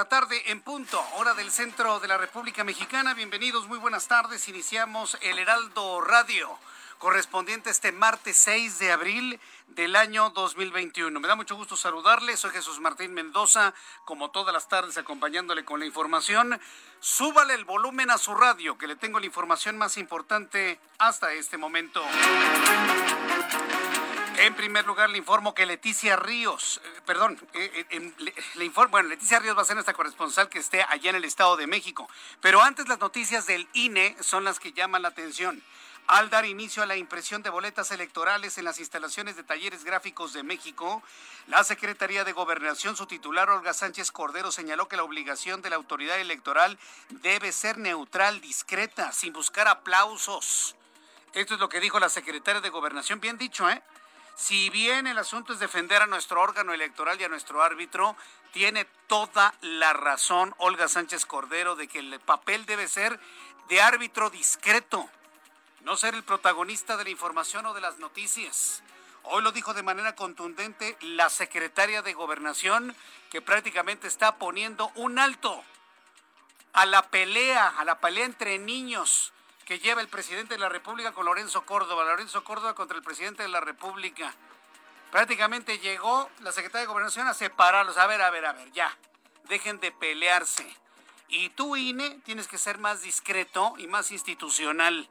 La tarde en punto, hora del centro de la República Mexicana. Bienvenidos, muy buenas tardes. Iniciamos el Heraldo Radio, correspondiente este martes 6 de abril del año 2021. Me da mucho gusto saludarle. Soy Jesús Martín Mendoza, como todas las tardes, acompañándole con la información. Súbale el volumen a su radio, que le tengo la información más importante hasta este momento. En primer lugar, le informo que Leticia Ríos, eh, perdón, eh, eh, le, le informo, bueno, Leticia Ríos va a ser nuestra corresponsal que esté allá en el Estado de México. Pero antes las noticias del INE son las que llaman la atención. Al dar inicio a la impresión de boletas electorales en las instalaciones de Talleres Gráficos de México, la Secretaría de Gobernación, su titular Olga Sánchez Cordero, señaló que la obligación de la autoridad electoral debe ser neutral, discreta, sin buscar aplausos. Esto es lo que dijo la secretaria de Gobernación, bien dicho, ¿eh? Si bien el asunto es defender a nuestro órgano electoral y a nuestro árbitro, tiene toda la razón Olga Sánchez Cordero de que el papel debe ser de árbitro discreto, no ser el protagonista de la información o de las noticias. Hoy lo dijo de manera contundente la secretaria de Gobernación, que prácticamente está poniendo un alto a la pelea, a la pelea entre niños que lleva el presidente de la República con Lorenzo Córdoba, Lorenzo Córdoba contra el presidente de la República. Prácticamente llegó la Secretaría de Gobernación a separarlos. A ver, a ver, a ver, ya. Dejen de pelearse. Y tú, INE, tienes que ser más discreto y más institucional.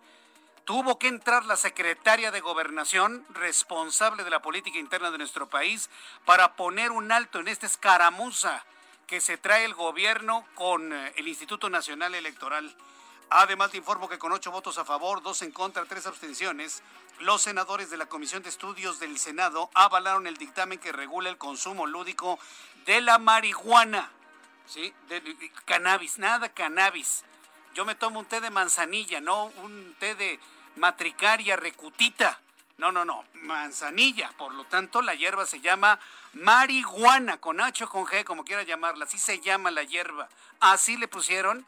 Tuvo que entrar la secretaria de Gobernación, responsable de la política interna de nuestro país, para poner un alto en esta escaramuza que se trae el gobierno con eh, el Instituto Nacional Electoral. Además, te informo que con ocho votos a favor, dos en contra, tres abstenciones, los senadores de la Comisión de Estudios del Senado avalaron el dictamen que regula el consumo lúdico de la marihuana. ¿Sí? De, cannabis, nada cannabis. Yo me tomo un té de manzanilla, no un té de matricaria recutita. No, no, no, manzanilla. Por lo tanto, la hierba se llama marihuana, con H o con G, como quiera llamarla. Así se llama la hierba. Así le pusieron.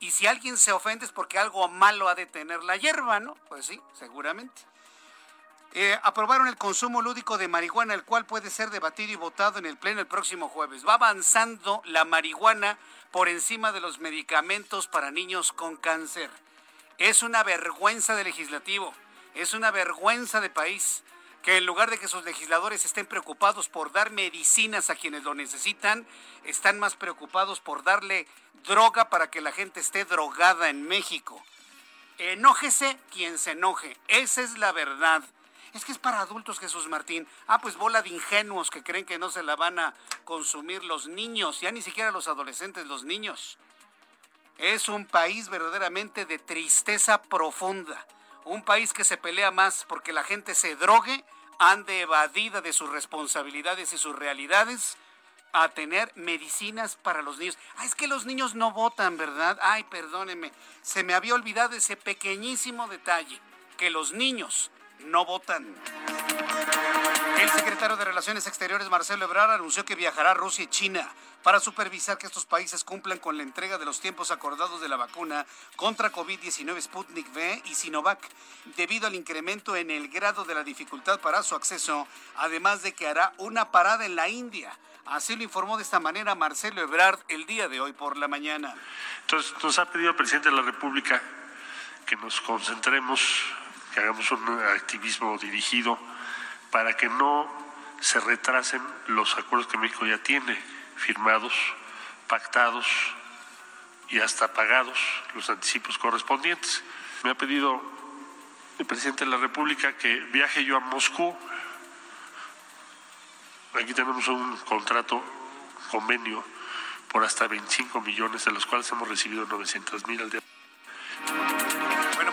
Y si alguien se ofende es porque algo malo ha de tener la hierba, ¿no? Pues sí, seguramente. Eh, aprobaron el consumo lúdico de marihuana, el cual puede ser debatido y votado en el Pleno el próximo jueves. Va avanzando la marihuana por encima de los medicamentos para niños con cáncer. Es una vergüenza de legislativo, es una vergüenza de país que en lugar de que sus legisladores estén preocupados por dar medicinas a quienes lo necesitan, están más preocupados por darle droga para que la gente esté drogada en México. Enójese quien se enoje, esa es la verdad. Es que es para adultos, Jesús Martín. Ah, pues bola de ingenuos que creen que no se la van a consumir los niños, ya ni siquiera los adolescentes, los niños. Es un país verdaderamente de tristeza profunda. Un país que se pelea más porque la gente se drogue, ande evadida de sus responsabilidades y sus realidades, a tener medicinas para los niños. Ah, es que los niños no votan, ¿verdad? Ay, perdónenme. Se me había olvidado ese pequeñísimo detalle, que los niños no votan. El secretario de Relaciones Exteriores, Marcelo Ebrard, anunció que viajará a Rusia y China para supervisar que estos países cumplan con la entrega de los tiempos acordados de la vacuna contra COVID-19 Sputnik V y Sinovac, debido al incremento en el grado de la dificultad para su acceso, además de que hará una parada en la India. Así lo informó de esta manera Marcelo Ebrard el día de hoy por la mañana. Entonces nos ha pedido el presidente de la República que nos concentremos, que hagamos un activismo dirigido para que no se retrasen los acuerdos que México ya tiene firmados, pactados y hasta pagados los anticipos correspondientes. Me ha pedido el presidente de la República que viaje yo a Moscú. Aquí tenemos un contrato, convenio, por hasta 25 millones, de los cuales hemos recibido 900 mil al día.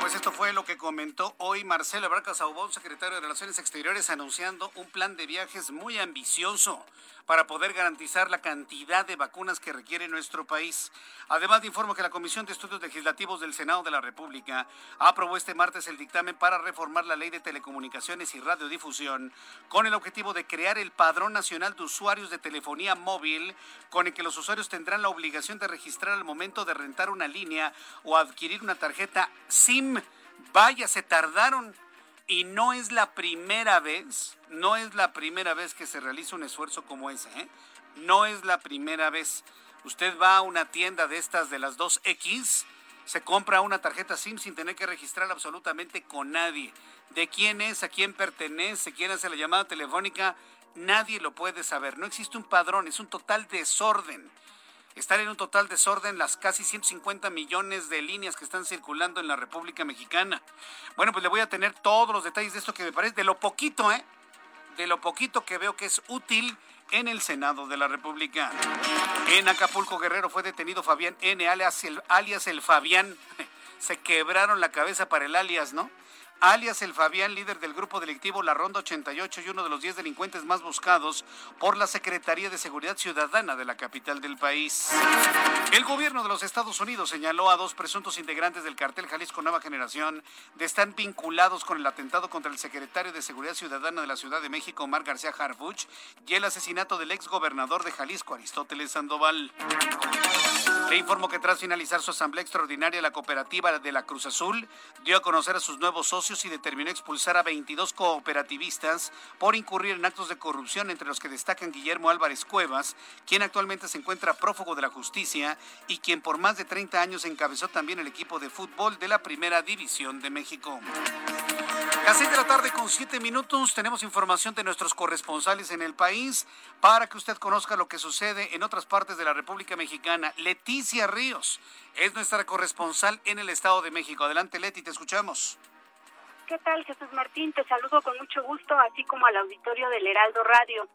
Pues esto fue lo que comentó hoy Marcelo Ebrard Saubón, secretario de Relaciones Exteriores, anunciando un plan de viajes muy ambicioso para poder garantizar la cantidad de vacunas que requiere nuestro país. Además, informo que la Comisión de Estudios Legislativos del Senado de la República aprobó este martes el dictamen para reformar la Ley de Telecomunicaciones y Radiodifusión con el objetivo de crear el Padrón Nacional de Usuarios de Telefonía Móvil, con el que los usuarios tendrán la obligación de registrar al momento de rentar una línea o adquirir una tarjeta SIM. Vaya, se tardaron y no es la primera vez, no es la primera vez que se realiza un esfuerzo como ese, ¿eh? No es la primera vez. Usted va a una tienda de estas de las 2X, se compra una tarjeta SIM sin tener que registrar absolutamente con nadie. De quién es, a quién pertenece, quién hace la llamada telefónica, nadie lo puede saber. No existe un padrón, es un total desorden están en un total desorden las casi 150 millones de líneas que están circulando en la República Mexicana. Bueno, pues le voy a tener todos los detalles de esto que me parece, de lo poquito, ¿eh? De lo poquito que veo que es útil en el Senado de la República. En Acapulco Guerrero fue detenido Fabián N, alias el, alias el Fabián. Se quebraron la cabeza para el alias, ¿no? Alias el Fabián, líder del grupo delictivo La Ronda 88 y uno de los 10 delincuentes más buscados por la Secretaría de Seguridad Ciudadana de la capital del país. El gobierno de los Estados Unidos señaló a dos presuntos integrantes del cartel Jalisco Nueva Generación de estar vinculados con el atentado contra el secretario de Seguridad Ciudadana de la Ciudad de México, Omar García Harfuch, y el asesinato del ex gobernador de Jalisco, Aristóteles Sandoval. Le informo que tras finalizar su asamblea extraordinaria, la cooperativa de la Cruz Azul dio a conocer a sus nuevos socios y determinó expulsar a 22 cooperativistas por incurrir en actos de corrupción, entre los que destacan Guillermo Álvarez Cuevas, quien actualmente se encuentra prófugo de la justicia y quien por más de 30 años encabezó también el equipo de fútbol de la Primera División de México. Las seis de la tarde con siete minutos tenemos información de nuestros corresponsales en el país para que usted conozca lo que sucede en otras partes de la República Mexicana. Leticia Ríos es nuestra corresponsal en el Estado de México. Adelante Leti, te escuchamos. ¿Qué tal, Jesús Martín? Te saludo con mucho gusto, así como al auditorio del Heraldo Radio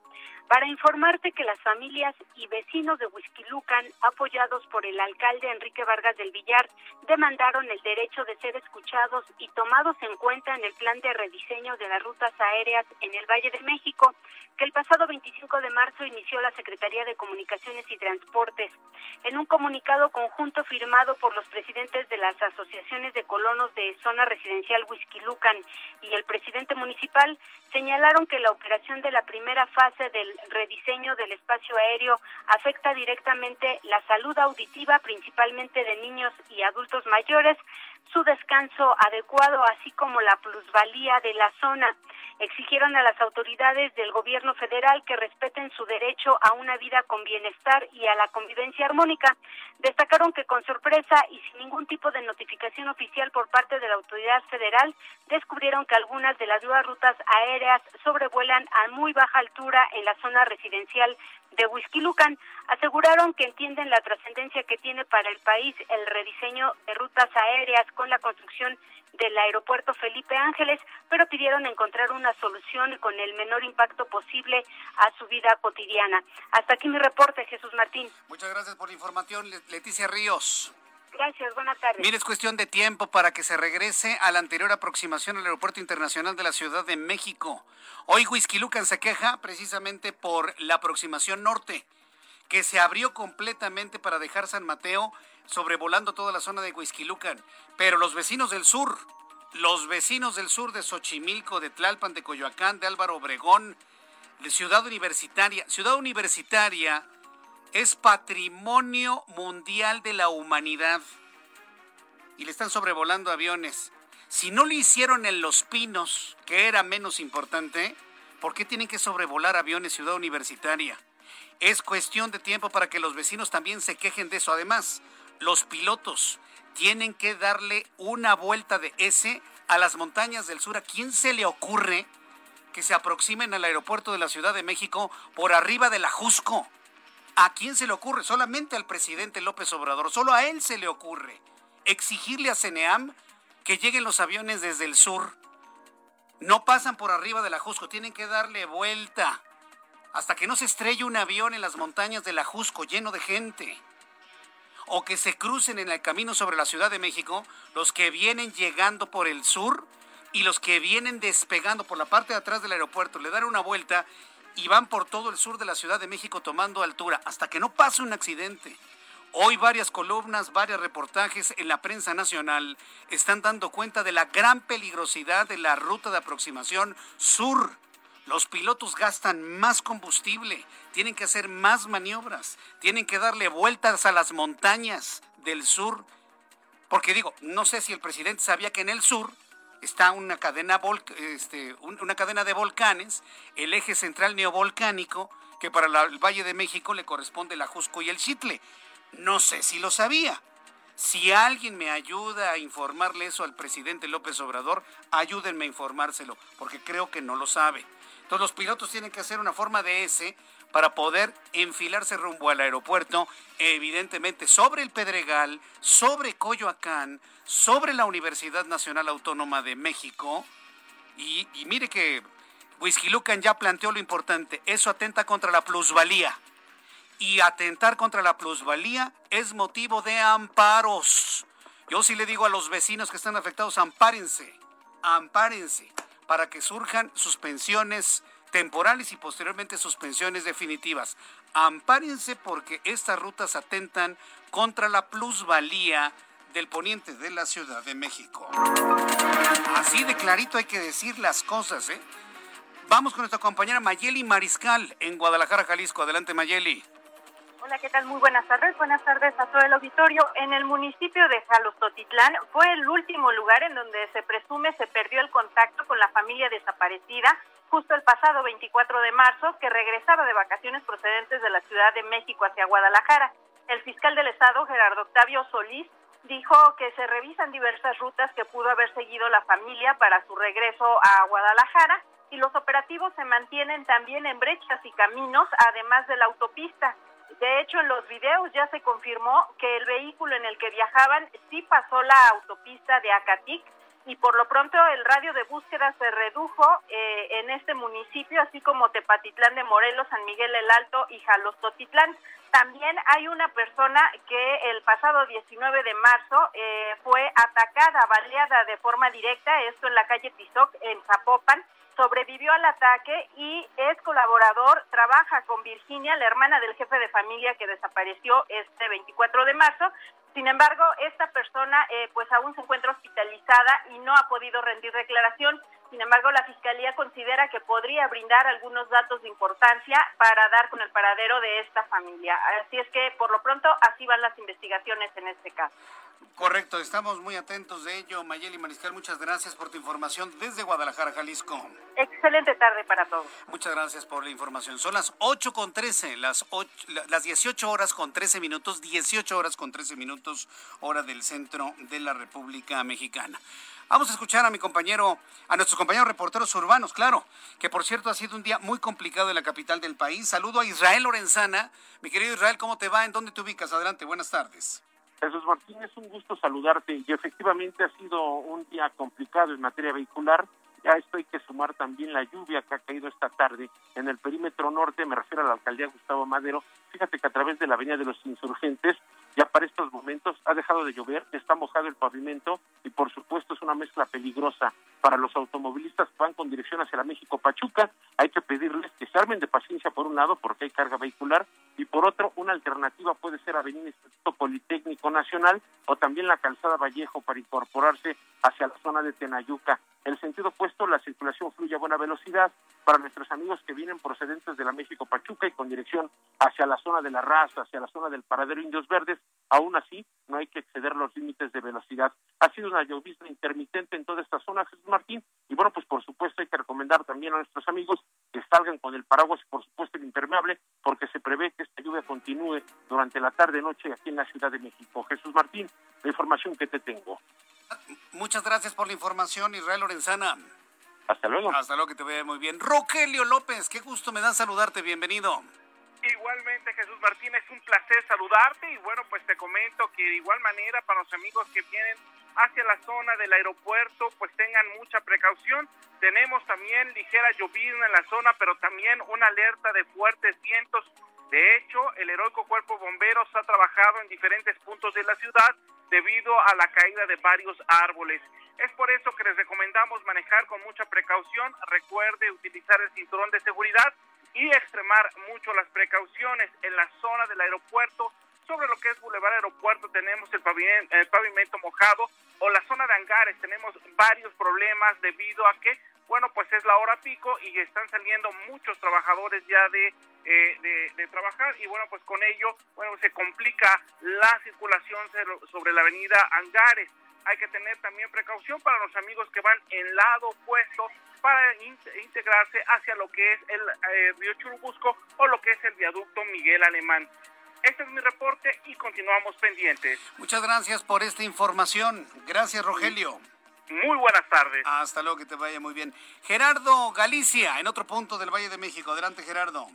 para informarte que las familias y vecinos de Huizquilucan, apoyados por el alcalde Enrique Vargas del Villar, demandaron el derecho de ser escuchados y tomados en cuenta en el plan de rediseño de las rutas aéreas en el Valle de México, que el pasado 25 de marzo inició la Secretaría de Comunicaciones y Transportes. En un comunicado conjunto firmado por los presidentes de las asociaciones de colonos de zona residencial Huizquilucan y el presidente municipal, señalaron que la operación de la primera fase del rediseño del espacio aéreo afecta directamente la salud auditiva, principalmente de niños y adultos mayores, su descanso adecuado, así como la plusvalía de la zona. Exigieron a las autoridades del gobierno federal que respeten su derecho a una vida con bienestar y a la convivencia armónica. Destacaron que con sorpresa y sin ningún tipo de notificación oficial por parte de la autoridad federal, descubrieron que algunas de las nuevas rutas aéreas sobrevuelan a muy baja altura en la zona residencial de Huizquilucan. Aseguraron que entienden la trascendencia que tiene para el país el rediseño de rutas aéreas con la construcción del aeropuerto Felipe Ángeles, pero pidieron encontrar una solución con el menor impacto posible a su vida cotidiana. Hasta aquí mi reporte, Jesús Martín. Muchas gracias por la información, Leticia Ríos. Gracias, buenas tardes. Mire, es cuestión de tiempo para que se regrese a la anterior aproximación al Aeropuerto Internacional de la Ciudad de México. Hoy Huizquilucan se queja precisamente por la aproximación norte, que se abrió completamente para dejar San Mateo sobrevolando toda la zona de Huizquilucan. Pero los vecinos del sur, los vecinos del sur de Xochimilco, de Tlalpan, de Coyoacán, de Álvaro Obregón, Ciudad Universitaria. Ciudad Universitaria es patrimonio mundial de la humanidad. Y le están sobrevolando aviones. Si no lo hicieron en Los Pinos, que era menos importante, ¿por qué tienen que sobrevolar aviones Ciudad Universitaria? Es cuestión de tiempo para que los vecinos también se quejen de eso. Además, los pilotos tienen que darle una vuelta de ese a las montañas del sur. ¿A quién se le ocurre que se aproximen al aeropuerto de la Ciudad de México por arriba de la Jusco? ¿A quién se le ocurre? Solamente al presidente López Obrador. Solo a él se le ocurre exigirle a CENEAM que lleguen los aviones desde el sur. No pasan por arriba de la Jusco, tienen que darle vuelta hasta que no se estrelle un avión en las montañas de la Jusco lleno de gente o que se crucen en el camino sobre la Ciudad de México los que vienen llegando por el sur y los que vienen despegando por la parte de atrás del aeropuerto, le dan una vuelta y van por todo el sur de la Ciudad de México tomando altura hasta que no pase un accidente. Hoy varias columnas, varios reportajes en la prensa nacional están dando cuenta de la gran peligrosidad de la ruta de aproximación sur los pilotos gastan más combustible, tienen que hacer más maniobras, tienen que darle vueltas a las montañas del sur. Porque digo, no sé si el presidente sabía que en el sur está una cadena, este, una cadena de volcanes, el eje central neovolcánico, que para el Valle de México le corresponde el Ajusco y el Chitle. No sé si lo sabía. Si alguien me ayuda a informarle eso al presidente López Obrador, ayúdenme a informárselo, porque creo que no lo sabe. Entonces los pilotos tienen que hacer una forma de S para poder enfilarse rumbo al aeropuerto, evidentemente sobre el Pedregal, sobre Coyoacán, sobre la Universidad Nacional Autónoma de México. Y, mire que Whisky ya planteó lo importante, eso atenta contra la plusvalía. Y atentar contra la plusvalía es motivo de amparos. Yo sí le digo a los vecinos que están afectados, ampárense, ampárense para que surjan suspensiones temporales y posteriormente suspensiones definitivas. Ampárense porque estas rutas atentan contra la plusvalía del poniente de la Ciudad de México. Así de clarito hay que decir las cosas, ¿eh? Vamos con nuestra compañera Mayeli Mariscal en Guadalajara, Jalisco. Adelante, Mayeli. Hola, ¿qué tal? Muy buenas tardes. Buenas tardes a todo el auditorio. En el municipio de Jalostotitlán fue el último lugar en donde se presume se perdió el contacto con la familia desaparecida justo el pasado 24 de marzo, que regresaba de vacaciones procedentes de la Ciudad de México hacia Guadalajara. El fiscal del Estado, Gerardo Octavio Solís, dijo que se revisan diversas rutas que pudo haber seguido la familia para su regreso a Guadalajara y los operativos se mantienen también en brechas y caminos, además de la autopista. De hecho, en los videos ya se confirmó que el vehículo en el que viajaban sí pasó la autopista de Acatic y por lo pronto el radio de búsqueda se redujo eh, en este municipio, así como Tepatitlán de Morelos, San Miguel el Alto y Jalostotitlán. También hay una persona que el pasado 19 de marzo eh, fue atacada, baleada de forma directa, esto en la calle Tizoc, en Zapopan, sobrevivió al ataque y es colaborador, trabaja con Virginia, la hermana del jefe de familia que desapareció este 24 de marzo. Sin embargo, esta persona eh, pues aún se encuentra hospitalizada y no ha podido rendir declaración. Sin embargo, la Fiscalía considera que podría brindar algunos datos de importancia para dar con el paradero de esta familia. Así es que, por lo pronto, así van las investigaciones en este caso. Correcto, estamos muy atentos de ello. Mayeli Mariscal, muchas gracias por tu información desde Guadalajara, Jalisco. Excelente tarde para todos. Muchas gracias por la información. Son las 8 con 13, las, las 18 horas con 13 minutos, 18 horas con 13 minutos, hora del centro de la República Mexicana. Vamos a escuchar a mi compañero, a nuestros compañeros reporteros urbanos, claro, que por cierto ha sido un día muy complicado en la capital del país. Saludo a Israel Lorenzana. Mi querido Israel, ¿cómo te va? ¿En dónde te ubicas? Adelante, buenas tardes. Jesús Martín, es un gusto saludarte y efectivamente ha sido un día complicado en materia vehicular. Ya esto hay que sumar también la lluvia que ha caído esta tarde en el perímetro norte, me refiero a la alcaldía Gustavo Madero. Fíjate que a través de la avenida de los insurgentes ya para estos momentos ha dejado de llover, está mojado el pavimento y por supuesto es una mezcla peligrosa para los automovilistas que van con dirección hacia la México Pachuca. Hay que pedirles que se armen de paciencia por un lado porque hay carga vehicular y por otro una alternativa puede ser Avenida Instituto Politécnico Nacional o también la calzada Vallejo para incorporarse hacia la zona de Tenayuca. el sentido opuesto, la circulación fluye a buena velocidad para nuestros amigos que vienen procedentes de la México Pachuca y con dirección hacia la zona de la raza, hacia la zona del paradero Indios Verdes. Aún así, no hay que exceder los límites de velocidad. Ha sido una llovizna intermitente en toda esta zona, Jesús Martín, y bueno, pues por supuesto hay que recomendar también a nuestros amigos que salgan con el paraguas y por supuesto el impermeable, porque se prevé que esta lluvia continúe durante la tarde-noche aquí en la Ciudad de México. Jesús Martín, la información que te tengo. Muchas gracias por la información, Israel Lorenzana. Hasta luego. Hasta luego, que te vea muy bien. Rogelio López, qué gusto me da saludarte, bienvenido. Igualmente, Jesús Martín, es un placer saludarte y bueno, pues te comento que de igual manera para los amigos que vienen hacia la zona del aeropuerto, pues tengan mucha precaución. Tenemos también ligera llovizna en la zona, pero también una alerta de fuertes vientos. De hecho, el heroico cuerpo bomberos ha trabajado en diferentes puntos de la ciudad debido a la caída de varios árboles. Es por eso que les recomendamos manejar con mucha precaución. Recuerde utilizar el cinturón de seguridad y extremar mucho las precauciones en la zona del aeropuerto. Sobre lo que es Boulevard Aeropuerto tenemos el pavimento, mojado o la zona de hangares tenemos varios problemas debido a que, bueno, pues es la hora pico y están saliendo muchos trabajadores ya de, eh, de, de, trabajar y bueno, pues con ello, bueno, se complica la circulación sobre la avenida Hangares. Hay que tener también precaución para los amigos que van en lado opuesto para integrarse hacia lo que es el eh, río Churubusco o lo que es el viaducto Miguel Alemán. Este es mi reporte y continuamos pendientes. Muchas gracias por esta información. Gracias, Rogelio. Muy buenas tardes. Hasta luego, que te vaya muy bien. Gerardo Galicia, en otro punto del Valle de México. Adelante, Gerardo.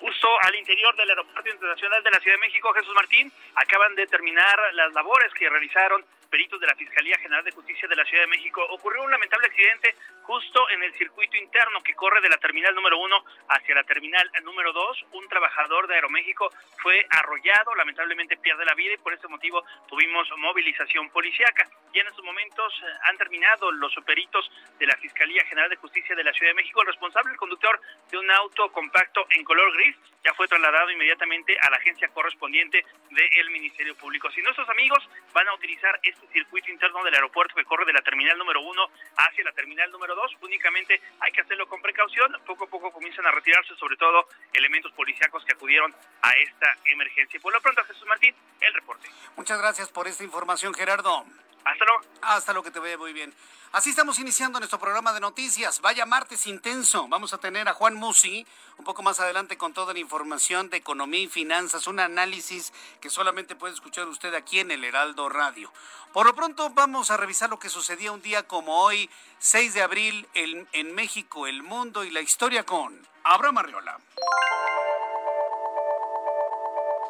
Justo al interior del Aeropuerto Internacional de la Ciudad de México, Jesús Martín, acaban de terminar las labores que realizaron peritos de la Fiscalía General de Justicia de la Ciudad de México. Ocurrió un lamentable accidente justo en el circuito interno que corre de la terminal número uno hacia la terminal número dos. Un trabajador de Aeroméxico fue arrollado, lamentablemente pierde la vida y por ese motivo tuvimos movilización policiaca. Y en estos momentos eh, han terminado los peritos de la Fiscalía General de Justicia de la Ciudad de México. El responsable, el conductor de un auto compacto en color gris, ya fue trasladado inmediatamente a la agencia correspondiente del Ministerio Público. Si nuestros amigos van a utilizar este circuito interno del aeropuerto que corre de la terminal número uno hacia la terminal número dos, únicamente hay que hacerlo con precaución. Poco a poco comienzan a retirarse, sobre todo elementos policíacos que acudieron a esta emergencia. Por lo pronto, Jesús Martín, el reporte. Muchas gracias por esta información, Gerardo. Hasta luego. Hasta lo que te vea muy bien. Así estamos iniciando nuestro programa de noticias. Vaya martes intenso. Vamos a tener a Juan Musi un poco más adelante con toda la información de economía y finanzas, un análisis que solamente puede escuchar usted aquí en el Heraldo Radio. Por lo pronto vamos a revisar lo que sucedía un día como hoy, 6 de abril, en, en México, el mundo y la historia con Abraham Arriola.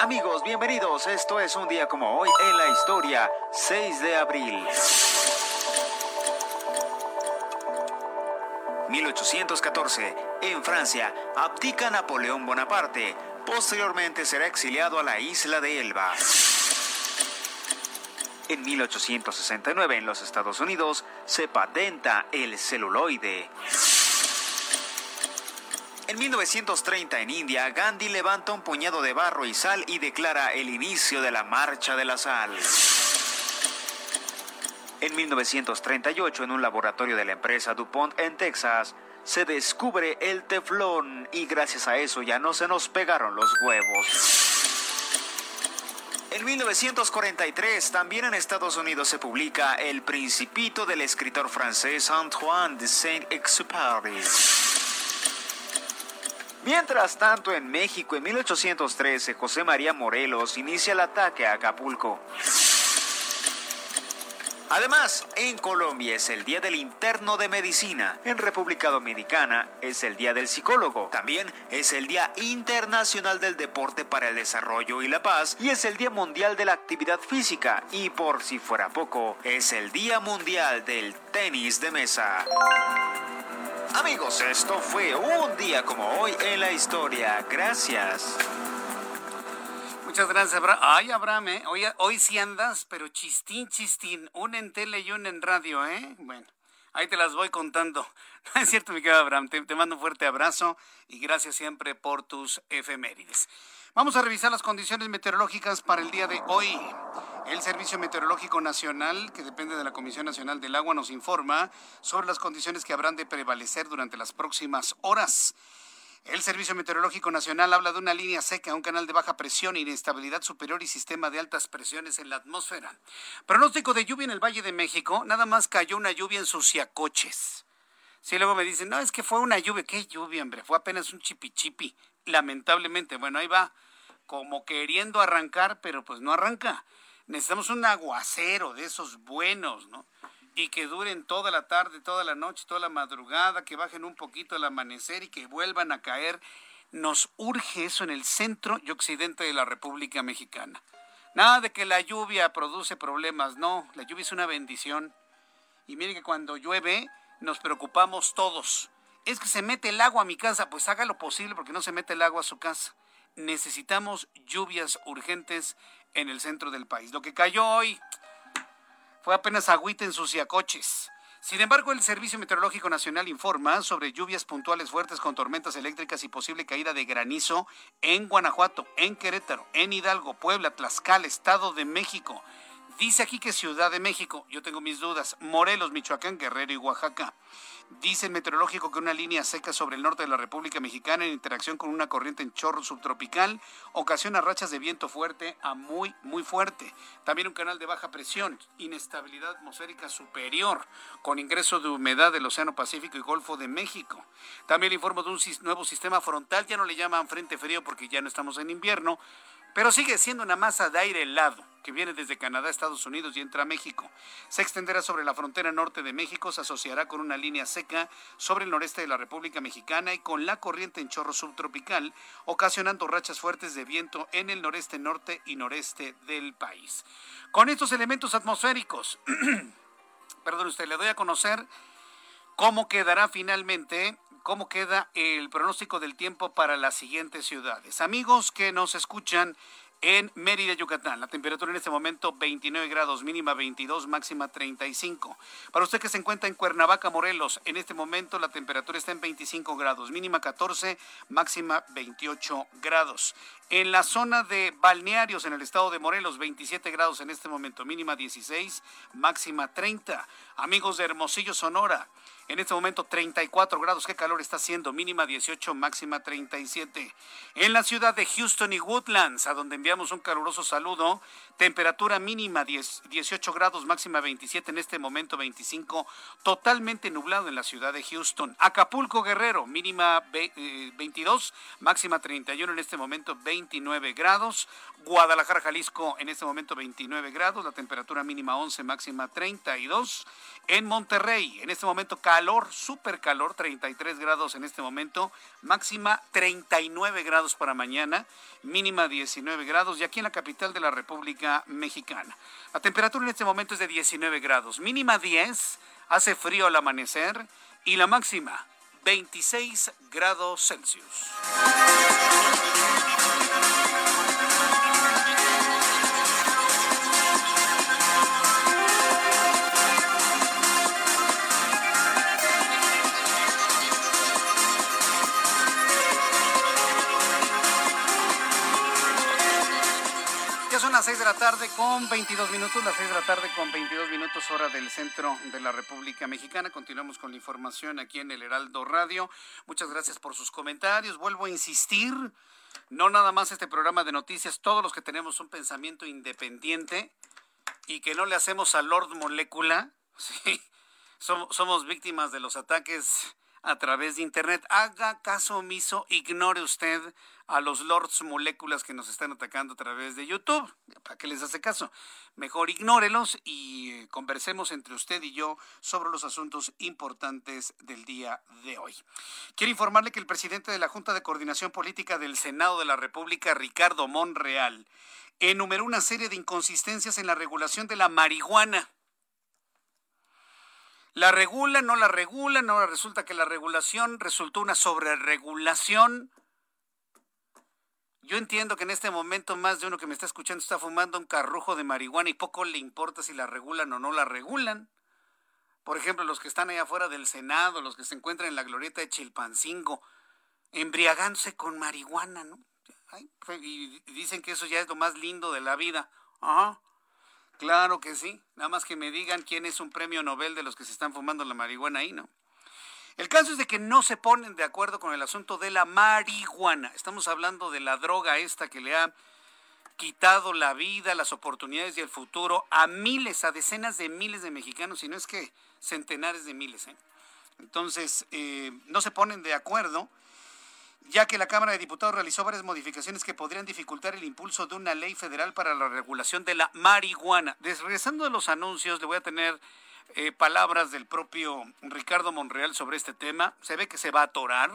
Amigos, bienvenidos. Esto es un día como hoy en la historia, 6 de abril. 1814. En Francia, abdica Napoleón Bonaparte. Posteriormente será exiliado a la isla de Elba. En 1869 en los Estados Unidos se patenta el celuloide. En 1930 en India, Gandhi levanta un puñado de barro y sal y declara el inicio de la Marcha de la Sal. En 1938, en un laboratorio de la empresa DuPont en Texas, se descubre el teflón y gracias a eso ya no se nos pegaron los huevos. En 1943, también en Estados Unidos se publica El Principito del escritor francés Antoine de Saint-Exupéry. Mientras tanto, en México, en 1813, José María Morelos inicia el ataque a Acapulco. Además, en Colombia es el Día del Interno de Medicina. En República Dominicana es el Día del Psicólogo. También es el Día Internacional del Deporte para el Desarrollo y la Paz. Y es el Día Mundial de la Actividad Física. Y por si fuera poco, es el Día Mundial del Tenis de Mesa. Amigos, esto fue un día como hoy en la historia. Gracias. Muchas gracias, Abraham. Ay, Abraham, ¿eh? hoy, hoy sí andas, pero chistín, chistín. Un en tele y un en radio, ¿eh? Bueno, Ahí te las voy contando. es cierto, mi querido Abraham. Te, te, mando un fuerte abrazo y gracias siempre por tus efemérides. Vamos a revisar las condiciones meteorológicas para el día de hoy. El Servicio Meteorológico Nacional, que depende de la Comisión Nacional del Agua, nos informa sobre las condiciones que habrán de prevalecer durante las próximas horas. El Servicio Meteorológico Nacional habla de una línea seca, un canal de baja presión, inestabilidad superior y sistema de altas presiones en la atmósfera. Pronóstico de lluvia en el Valle de México, nada más cayó una lluvia en Suciacoches. Sí, luego me dicen, no, es que fue una lluvia. ¿Qué lluvia, hombre? Fue apenas un chipichipi, lamentablemente. Bueno, ahí va, como queriendo arrancar, pero pues no arranca. Necesitamos un aguacero de esos buenos, ¿no? y que duren toda la tarde, toda la noche, toda la madrugada, que bajen un poquito al amanecer y que vuelvan a caer. Nos urge eso en el centro y occidente de la República Mexicana. Nada de que la lluvia produce problemas, no, la lluvia es una bendición. Y miren que cuando llueve nos preocupamos todos. Es que se mete el agua a mi casa, pues haga lo posible porque no se mete el agua a su casa. Necesitamos lluvias urgentes en el centro del país. Lo que cayó hoy, fue apenas agüita en coches. Sin embargo, el Servicio Meteorológico Nacional informa sobre lluvias puntuales fuertes con tormentas eléctricas y posible caída de granizo en Guanajuato, en Querétaro, en Hidalgo, Puebla, Tlaxcala, Estado de México. Dice aquí que Ciudad de México, yo tengo mis dudas, Morelos, Michoacán, Guerrero y Oaxaca. Dice el meteorológico que una línea seca sobre el norte de la República Mexicana en interacción con una corriente en chorro subtropical ocasiona rachas de viento fuerte a muy, muy fuerte. También un canal de baja presión, inestabilidad atmosférica superior, con ingreso de humedad del Océano Pacífico y Golfo de México. También informo de un nuevo sistema frontal, ya no le llaman frente frío porque ya no estamos en invierno, pero sigue siendo una masa de aire helado que viene desde Canadá, Estados Unidos y entra a México. Se extenderá sobre la frontera norte de México, se asociará con una línea seca sobre el noreste de la República Mexicana y con la corriente en chorro subtropical, ocasionando rachas fuertes de viento en el noreste, norte y noreste del país. Con estos elementos atmosféricos, perdón usted, le doy a conocer cómo quedará finalmente cómo queda el pronóstico del tiempo para las siguientes ciudades. Amigos que nos escuchan en Mérida, Yucatán. La temperatura en este momento 29 grados, mínima 22, máxima 35. Para usted que se encuentra en Cuernavaca, Morelos, en este momento la temperatura está en 25 grados, mínima 14, máxima 28 grados. En la zona de balnearios en el estado de Morelos, 27 grados en este momento, mínima 16, máxima 30. Amigos de Hermosillo, Sonora, en este momento 34 grados, qué calor está haciendo, mínima 18, máxima 37. En la ciudad de Houston y Woodlands, a donde enviamos un caluroso saludo, temperatura mínima 18 grados, máxima 27, en este momento 25, totalmente nublado en la ciudad de Houston. Acapulco Guerrero, mínima 22, eh, máxima 31, en este momento 29 grados. Guadalajara, Jalisco, en este momento 29 grados, la temperatura mínima 11, máxima 32. En Monterrey, en este momento calor, súper calor, 33 grados en este momento, máxima 39 grados para mañana, mínima 19 grados, y aquí en la capital de la República Mexicana. La temperatura en este momento es de 19 grados, mínima 10, hace frío al amanecer, y la máxima 26 grados Celsius. Las 6 de la tarde con 22 minutos, las 6 de la tarde con 22 minutos hora del centro de la República Mexicana. Continuamos con la información aquí en el Heraldo Radio. Muchas gracias por sus comentarios. Vuelvo a insistir, no nada más este programa de noticias, todos los que tenemos un pensamiento independiente y que no le hacemos a Lord Molécula, sí, somos, somos víctimas de los ataques a través de Internet. Haga caso omiso, ignore usted a los Lords Moléculas que nos están atacando a través de YouTube. ¿Para qué les hace caso? Mejor ignórelos y eh, conversemos entre usted y yo sobre los asuntos importantes del día de hoy. Quiero informarle que el presidente de la Junta de Coordinación Política del Senado de la República, Ricardo Monreal, enumeró una serie de inconsistencias en la regulación de la marihuana. La regulan, no la regulan, ahora resulta que la regulación resultó una sobreregulación. Yo entiendo que en este momento más de uno que me está escuchando está fumando un carrujo de marihuana y poco le importa si la regulan o no la regulan. por ejemplo, los que están allá afuera del Senado, los que se encuentran en la glorieta de Chilpancingo, embriagándose con marihuana, ¿no? y dicen que eso ya es lo más lindo de la vida. Ajá. Claro que sí. Nada más que me digan quién es un premio Nobel de los que se están fumando la marihuana ahí, ¿no? El caso es de que no se ponen de acuerdo con el asunto de la marihuana. Estamos hablando de la droga esta que le ha quitado la vida, las oportunidades y el futuro a miles, a decenas de miles de mexicanos, y no es que centenares de miles. ¿eh? Entonces, eh, no se ponen de acuerdo ya que la Cámara de Diputados realizó varias modificaciones que podrían dificultar el impulso de una ley federal para la regulación de la marihuana. Regresando de los anuncios, le voy a tener eh, palabras del propio Ricardo Monreal sobre este tema. Se ve que se va a atorar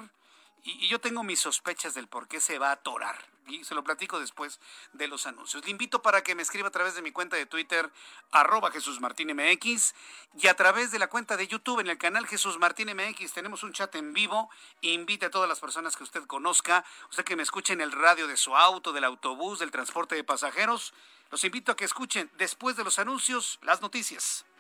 y, yo tengo mis sospechas del por qué se va a atorar. Y se lo platico después de los anuncios. Le invito para que me escriba a través de mi cuenta de Twitter, arroba Jesús Martín MX, y a través de la cuenta de YouTube en el canal Jesús Martín MX. Tenemos un chat en vivo. Invite a todas las personas que usted conozca, usted que me escuche en el radio de su auto, del autobús, del transporte de pasajeros. Los invito a que escuchen después de los anuncios las noticias.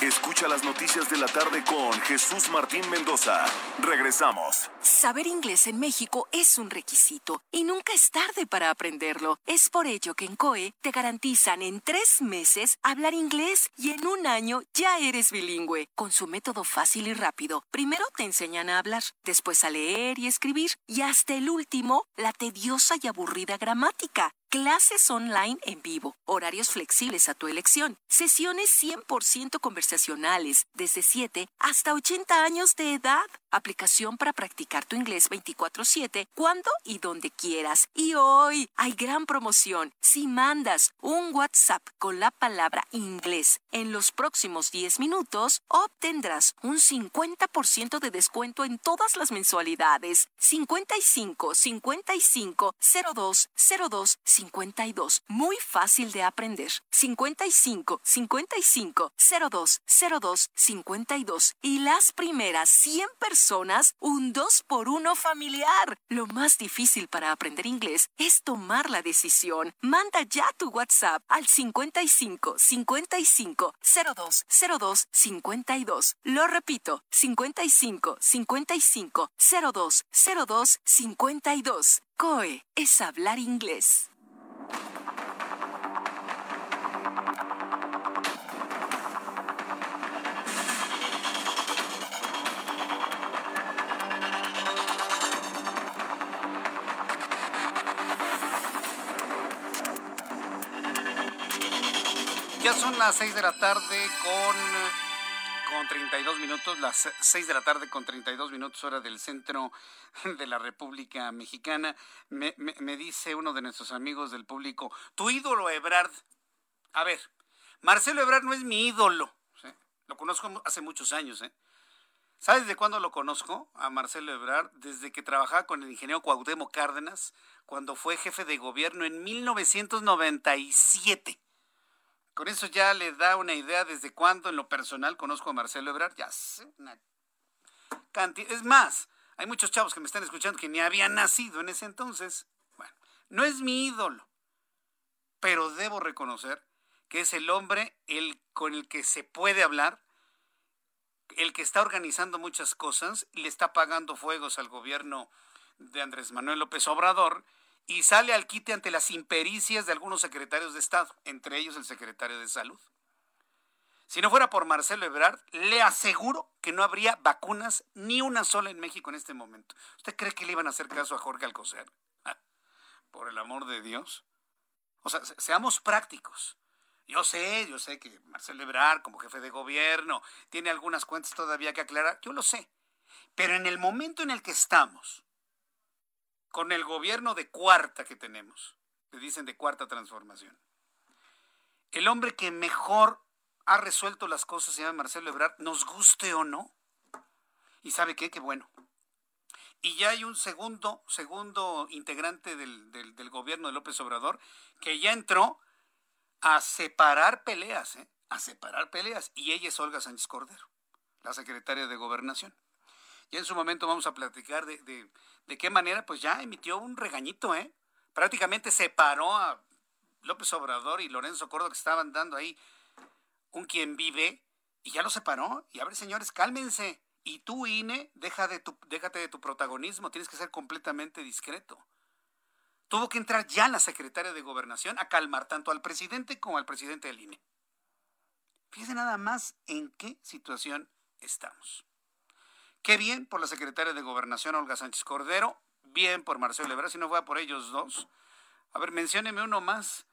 Escucha las noticias de la tarde con Jesús Martín Mendoza. Regresamos. Saber inglés en México es un requisito y nunca es tarde para aprenderlo. Es por ello que en COE te garantizan en tres meses hablar inglés y en un año ya eres bilingüe. Con su método fácil y rápido, primero te enseñan a hablar, después a leer y escribir y hasta el último, la tediosa y aburrida gramática. Clases online en vivo, horarios flexibles a tu elección, sesiones 100% conversacionales desde 7 hasta 80 años de edad, aplicación para practicar tu inglés 24/7 cuando y donde quieras. Y hoy hay gran promoción. Si mandas un WhatsApp con la palabra inglés en los próximos 10 minutos, obtendrás un 50% de descuento en todas las mensualidades. 55 55 02 02 52. Muy fácil de aprender. 55 55 02 02 52. Y las primeras 100 personas, un 2 por 1 familiar. Lo más difícil para aprender inglés es tomar la decisión. Manda ya tu WhatsApp al 55 55 02 02 52. Lo repito, 55 55 02 02 52. COE es hablar inglés. Ya son las 6 de la tarde con, con 32 minutos, las 6 de la tarde con 32 minutos hora del centro de la República Mexicana. Me, me, dice uno de nuestros amigos del público, tu ídolo Ebrard. A ver, Marcelo Ebrard no es mi ídolo. Lo conozco hace muchos años. ¿eh? ¿Sabes de cuándo lo conozco a Marcelo Ebrard? Desde que trabajaba con el ingeniero Cuauhtémoc Cárdenas, cuando fue jefe de gobierno en 1997. Con eso ya le da una idea desde cuándo en lo personal conozco a Marcelo Ebrard. Ya sé, una Es más, hay muchos chavos que me están escuchando que ni habían nacido en ese entonces. Bueno, no es mi ídolo, pero debo reconocer que es el hombre el, con el que se puede hablar, el que está organizando muchas cosas y le está pagando fuegos al gobierno de Andrés Manuel López Obrador y sale al quite ante las impericias de algunos secretarios de Estado, entre ellos el secretario de Salud. Si no fuera por Marcelo Ebrard, le aseguro que no habría vacunas ni una sola en México en este momento. ¿Usted cree que le iban a hacer caso a Jorge Alcocer? Ah, por el amor de Dios. O sea, seamos prácticos. Yo sé, yo sé que Marcelo Ebrard, como jefe de gobierno, tiene algunas cuentas todavía que aclarar. Yo lo sé. Pero en el momento en el que estamos, con el gobierno de cuarta que tenemos, le dicen de cuarta transformación, El hombre que mejor ha resuelto las cosas se llama Marcelo Ebrard, nos guste o no. ¿Y sabe qué? Qué bueno. Y ya hay un segundo, segundo integrante del, del, gobierno de López Obrador que ya entró a separar peleas, ¿eh? a separar peleas. Y ella es Olga Sánchez Cordero, la secretaria de Gobernación. Y en su momento vamos a platicar de, de qué manera, pues ya emitió un regañito, ¿eh? Prácticamente separó a López Obrador y Lorenzo Córdoba que estaban dando ahí un quien vive y ya lo separó. Y a ver, señores, cálmense. Y tú, INE, deja de tu, déjate de tu protagonismo, tienes que ser completamente discreto. Tuvo que entrar ya la secretaria de Gobernación a calmar tanto al presidente como al presidente del INE. Fíjense nada más en qué situación estamos. Qué bien por la secretaria de Gobernación, Olga Sánchez Cordero, bien por Marcelo Ebrard, si no fuera por ellos dos. A ver, mencióneme uno más.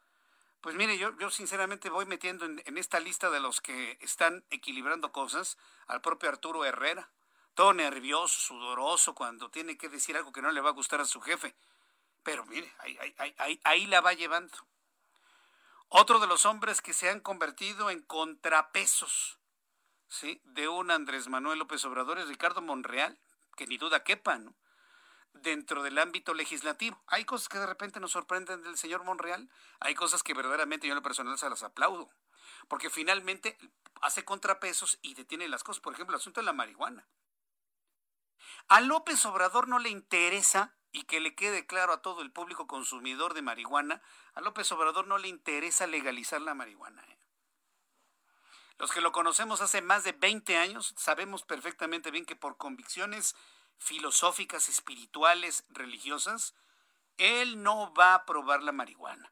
Pues mire, yo, yo sinceramente voy metiendo en, esta lista de los que están equilibrando cosas al propio Arturo Herrera. Todo nervioso, sudoroso, cuando tiene que decir algo que no le va a gustar a su jefe. Pero mire, ahí, ahí, ahí, ahí la va llevando. Otro de los hombres que se han convertido en contrapesos ¿sí? de un Andrés Manuel López Obrador es Ricardo Monreal, que ni duda quepa, ¿no? dentro del ámbito legislativo. Hay cosas que de repente nos sorprenden del señor Monreal, hay cosas que verdaderamente yo en lo personal se las aplaudo, porque finalmente hace contrapesos y detiene las cosas. Por ejemplo, el asunto de la marihuana. A López Obrador no le interesa, y que le quede claro a todo el público consumidor de marihuana, a López Obrador no le interesa legalizar la marihuana. ¿eh? Los que lo conocemos hace más de 20 años sabemos perfectamente bien que por convicciones filosóficas, espirituales, religiosas, él no va a probar la marihuana.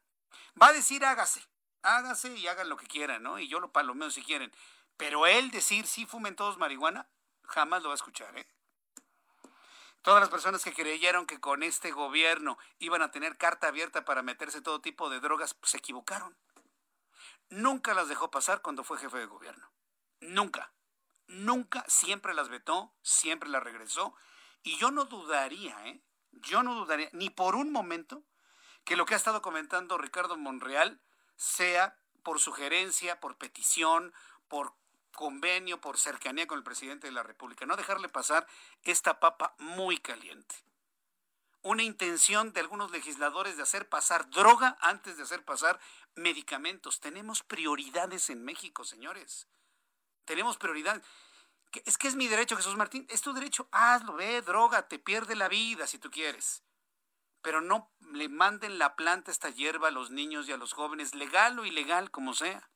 Va a decir hágase, hágase y hagan lo que quieran, ¿no? Y yo lo palomeo si quieren. Pero él decir sí fumen todos marihuana, jamás lo va a escuchar, ¿eh? Todas las personas que creyeron que con este gobierno iban a tener carta abierta para meterse todo tipo de drogas, pues, se equivocaron. Nunca las dejó pasar cuando fue jefe de gobierno. Nunca. Nunca, siempre las vetó, siempre las regresó y yo no dudaría, ¿eh? Yo no dudaría ni por un momento que lo que ha estado comentando Ricardo Monreal sea por sugerencia, por petición, por convenio, por cercanía con el presidente de la República. No dejarle pasar esta papa muy caliente. Una intención de algunos legisladores de hacer pasar droga antes de hacer pasar medicamentos. Tenemos prioridades en México, señores. Tenemos prioridades es que es mi derecho, Jesús Martín, es tu derecho, hazlo, ve, droga, te pierde la vida si tú quieres. Pero no le manden la planta, esta hierba a los niños y a los jóvenes, legal o ilegal, como sea.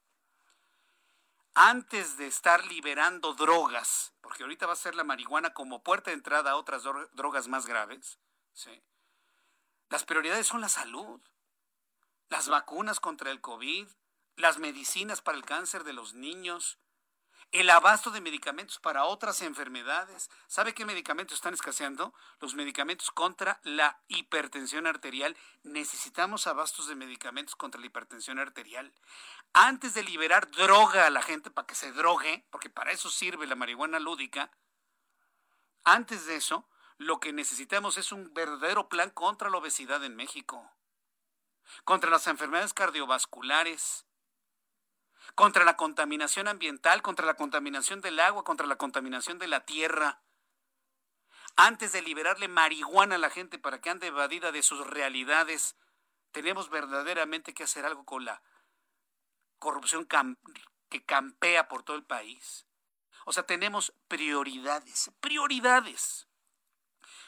Antes de estar liberando drogas, porque ahorita va a ser la marihuana como puerta de entrada a otras drogas más graves, ¿sí? las prioridades son la salud, las vacunas contra el COVID, las medicinas para el cáncer de los niños, el abasto de medicamentos para otras enfermedades. ¿Sabe qué medicamentos están escaseando? Los medicamentos contra la hipertensión arterial. Necesitamos abastos de medicamentos contra la hipertensión arterial. Antes de liberar droga a la gente para que se drogue, porque para eso sirve la marihuana lúdica, antes de eso, lo que necesitamos es un verdadero plan contra la obesidad en México, contra las enfermedades cardiovasculares, contra la contaminación ambiental, contra la contaminación del agua, contra la contaminación de la tierra. Antes de liberarle marihuana a la gente para que ande evadida de sus realidades, tenemos verdaderamente que hacer algo con la corrupción que campea por todo el país. O sea, tenemos prioridades, prioridades.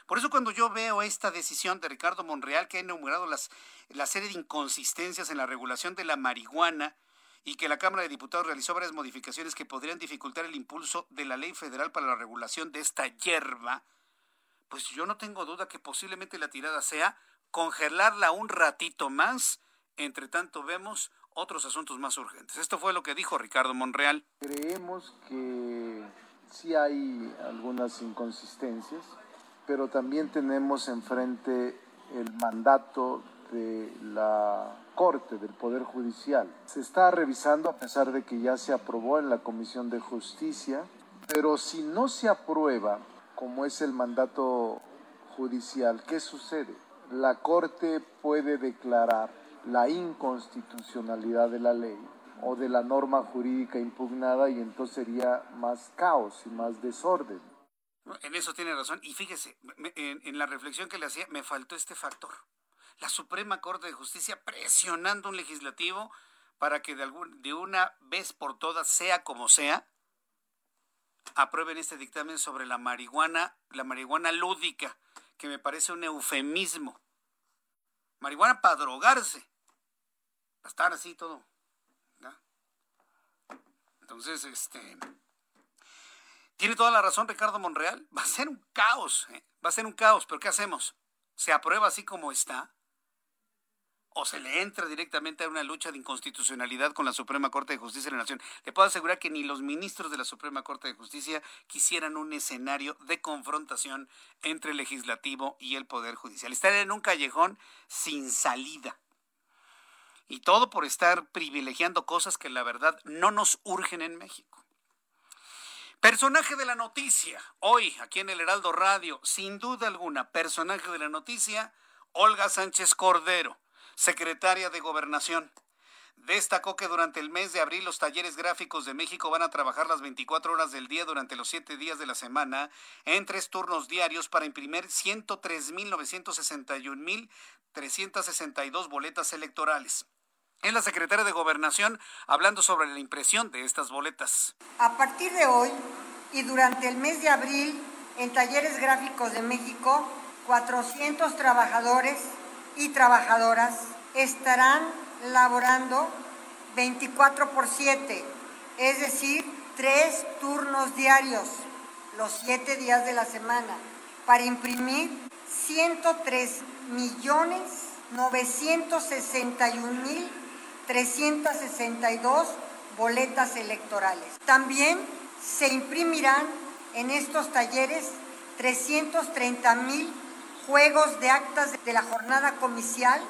Por eso cuando yo veo esta decisión de Ricardo Monreal que ha enumerado las, la serie de inconsistencias en la regulación de la marihuana, y que la Cámara de Diputados realizó varias modificaciones que podrían dificultar el impulso de la ley federal para la regulación de esta hierba, pues yo no tengo duda que posiblemente la tirada sea congelarla un ratito más, entre tanto vemos otros asuntos más urgentes. Esto fue lo que dijo Ricardo Monreal. Creemos que sí hay algunas inconsistencias, pero también tenemos enfrente el mandato de la Corte, del Poder Judicial. Se está revisando a pesar de que ya se aprobó en la Comisión de Justicia, pero si no se aprueba, como es el mandato judicial, ¿qué sucede? La Corte puede declarar la inconstitucionalidad de la ley o de la norma jurídica impugnada y entonces sería más caos y más desorden. En eso tiene razón. Y fíjese, en, la reflexión que le hacía, me faltó este factor. La Suprema Corte de Justicia presionando un legislativo para que de, algún, de una vez por todas, sea como sea, aprueben este dictamen sobre la marihuana, la marihuana lúdica, que me parece un eufemismo. Marihuana para drogarse, para estar así todo. Entonces, este, tiene toda la razón Ricardo Monreal. Va a ser un caos, ¿eh? va a ser un caos, pero ¿qué hacemos? ¿Se aprueba así como está? ¿O se le entra directamente a una lucha de inconstitucionalidad con la Suprema Corte de Justicia de la Nación? Le puedo asegurar que ni los ministros de la Suprema Corte de Justicia quisieran un escenario de confrontación entre el legislativo y el Poder Judicial. Estar en un callejón sin salida. Y todo por estar privilegiando cosas que la verdad no nos urgen en México. Personaje de la noticia, hoy aquí en el Heraldo Radio, sin duda alguna, personaje de la noticia, Olga Sánchez Cordero, secretaria de Gobernación. Destacó que durante el mes de abril los talleres gráficos de México van a trabajar las 24 horas del día durante los 7 días de la semana en tres turnos diarios para imprimir 103.961.362 boletas electorales. Es la secretaria de Gobernación hablando sobre la impresión de estas boletas. A partir de hoy y durante el mes de abril, en Talleres Gráficos de México, 400 trabajadores y trabajadoras estarán laborando 24 por 7, es decir, tres turnos diarios, los siete días de la semana, para imprimir 103 millones 961 mil 362 boletas electorales. También se imprimirán en estos talleres 330 mil juegos de actas de la jornada comicial.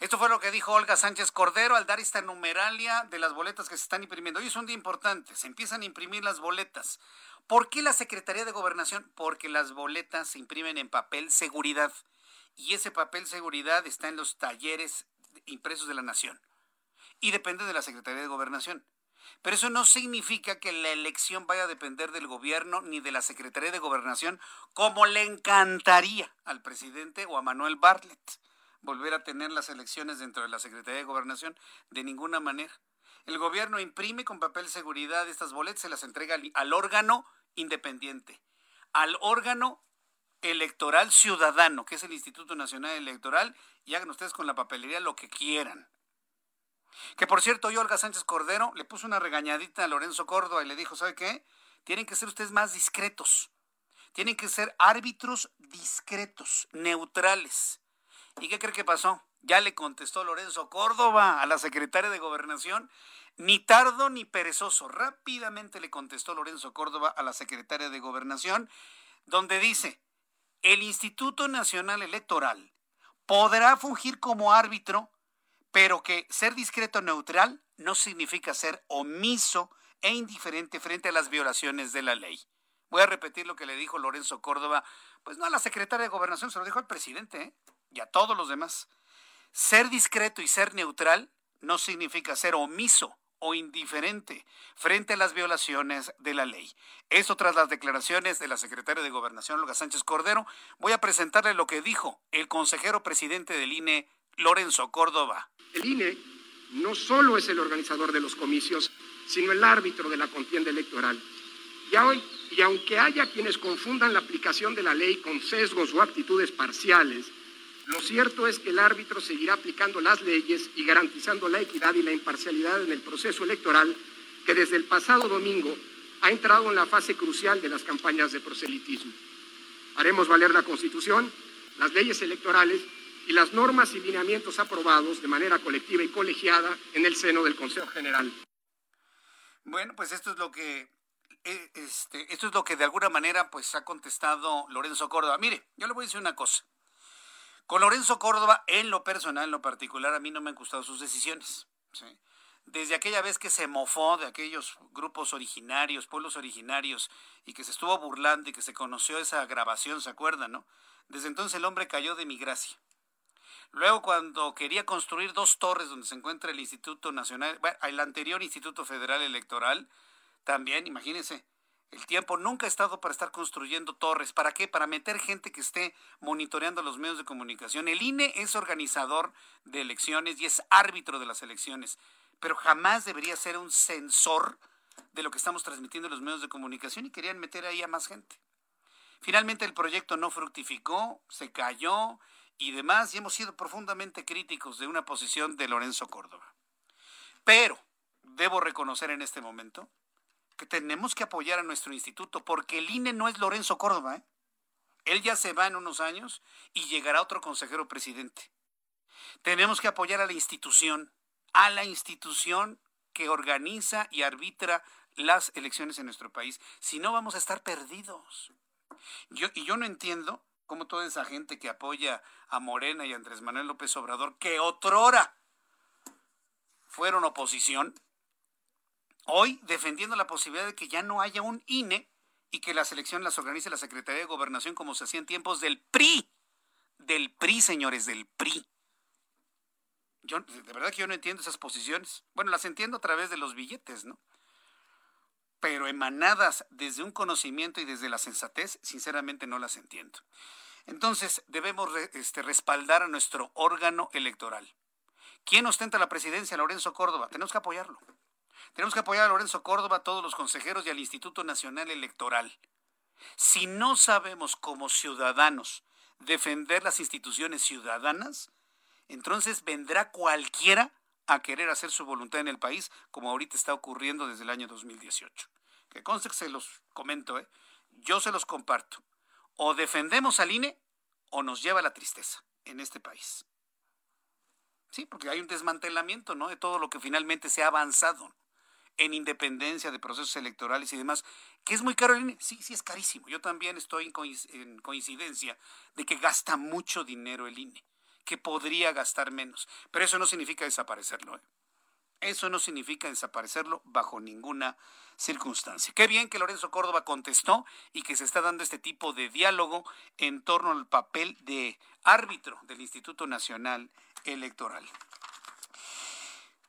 Esto fue lo que dijo Olga Sánchez Cordero al dar esta numeralia de las boletas que se están imprimiendo. Hoy es un día importante, se empiezan a imprimir las boletas. ¿Por qué la Secretaría de Gobernación? Porque las boletas se imprimen en papel seguridad y ese papel seguridad está en los talleres impresos de la nación y depende de la Secretaría de Gobernación. Pero eso no significa que la elección vaya a depender del gobierno ni de la Secretaría de Gobernación, como le encantaría al presidente o a Manuel Bartlett volver a tener las elecciones dentro de la Secretaría de Gobernación. De ninguna manera. El gobierno imprime con papel seguridad estas boletas, se las entrega al órgano independiente, al órgano electoral ciudadano, que es el Instituto Nacional Electoral, y hagan ustedes con la papelería lo que quieran. Que por cierto, hoy Olga Sánchez Cordero le puso una regañadita a Lorenzo Córdoba y le dijo, ¿sabe qué? Tienen que ser ustedes más discretos. Tienen que ser árbitros discretos, neutrales. ¿Y qué cree que pasó? Ya le contestó Lorenzo Córdoba a la secretaria de Gobernación. Ni tardo ni perezoso. Rápidamente le contestó Lorenzo Córdoba a la secretaria de Gobernación, donde dice, el Instituto Nacional Electoral podrá fungir como árbitro, pero que ser discreto neutral no significa ser omiso e indiferente frente a las violaciones de la ley. Voy a repetir lo que le dijo Lorenzo Córdoba, pues no a la secretaria de Gobernación, se lo dijo al presidente ¿eh? y a todos los demás. Ser discreto y ser neutral no significa ser omiso o indiferente frente a las violaciones de la ley. Eso tras las declaraciones de la secretaria de Gobernación, Olga Sánchez Cordero, voy a presentarle lo que dijo el consejero presidente del INE, Lorenzo Córdoba. El INE no solo es el organizador de los comicios, sino el árbitro de la contienda electoral. Y, aunque haya quienes confundan la aplicación de la ley con sesgos o actitudes parciales, lo cierto es que el árbitro seguirá aplicando las leyes y garantizando la equidad y la imparcialidad en el proceso electoral que desde el pasado domingo ha entrado en la fase crucial de las campañas de proselitismo. Haremos valer la Constitución, las leyes electorales y las normas y lineamientos aprobados de manera colectiva y colegiada en el seno del Consejo General. Bueno, pues esto es lo que eh, este, esto es lo que de alguna manera pues ha contestado Lorenzo Córdoba. Mire, yo le voy a decir una cosa. Con Lorenzo Córdoba, en lo personal, en lo particular, a mí no me han gustado sus decisiones. Desde aquella vez que se mofó de aquellos grupos originarios, pueblos originarios, y que se estuvo burlando y que se conoció esa grabación, ¿se acuerdan, no? Desde entonces el hombre cayó de mi gracia. Luego, cuando quería construir dos torres donde se encuentra el Instituto Nacional, bueno, el anterior Instituto Federal Electoral, también, imagínense, el tiempo nunca ha estado para estar construyendo torres. ¿Para qué? Para meter gente que esté monitoreando los medios de comunicación. El INE es organizador de elecciones y es árbitro de las elecciones, pero jamás debería ser un censor de lo que estamos transmitiendo en los medios de comunicación y querían meter ahí a más gente. Finalmente el proyecto no fructificó, se cayó y demás, y hemos sido profundamente críticos de una posición de Lorenzo Córdoba. Pero debo reconocer en este momento que tenemos que apoyar a nuestro instituto, porque el INE no es Lorenzo Córdoba. ¿eh? Él ya se va en unos años y llegará otro consejero presidente. Tenemos que apoyar a la institución, a la institución que organiza y arbitra las elecciones en nuestro país. Si no, vamos a estar perdidos. Yo, y yo no entiendo cómo toda esa gente que apoya a Morena y a Andrés Manuel López Obrador, que otrora fueron oposición, hoy defendiendo la posibilidad de que ya no haya un INE y que las elecciones las organice la Secretaría de Gobernación como se hacía en tiempos del PRI. Del PRI, señores, del PRI. Yo, de verdad que yo no entiendo esas posiciones. Bueno, las entiendo a través de los billetes, ¿no? Pero emanadas desde un conocimiento y desde la sensatez, sinceramente no las entiendo. Entonces, debemos este, respaldar a nuestro órgano electoral. ¿Quién ostenta la presidencia? Lorenzo Córdoba. Tenemos que apoyarlo. Tenemos que apoyar a Lorenzo Córdoba, a todos los consejeros y al Instituto Nacional Electoral. Si no sabemos como ciudadanos defender las instituciones ciudadanas, entonces vendrá cualquiera a querer hacer su voluntad en el país, como ahorita está ocurriendo desde el año 2018. Que conste que se los comento, ¿eh? yo se los comparto. O defendemos al INE o nos lleva la tristeza en este país. Sí, porque hay un desmantelamiento, ¿no? De todo lo que finalmente se ha avanzado en independencia de procesos electorales y demás, que es muy caro. Sí, sí, es carísimo. Yo también estoy en coincidencia de que gasta mucho dinero el INE, que podría gastar menos. Pero eso no significa desaparecerlo. ¿eh? Eso no significa desaparecerlo bajo ninguna circunstancia. Qué bien que Lorenzo Córdoba contestó y que se está dando este tipo de diálogo en torno al papel de árbitro del Instituto Nacional Electoral.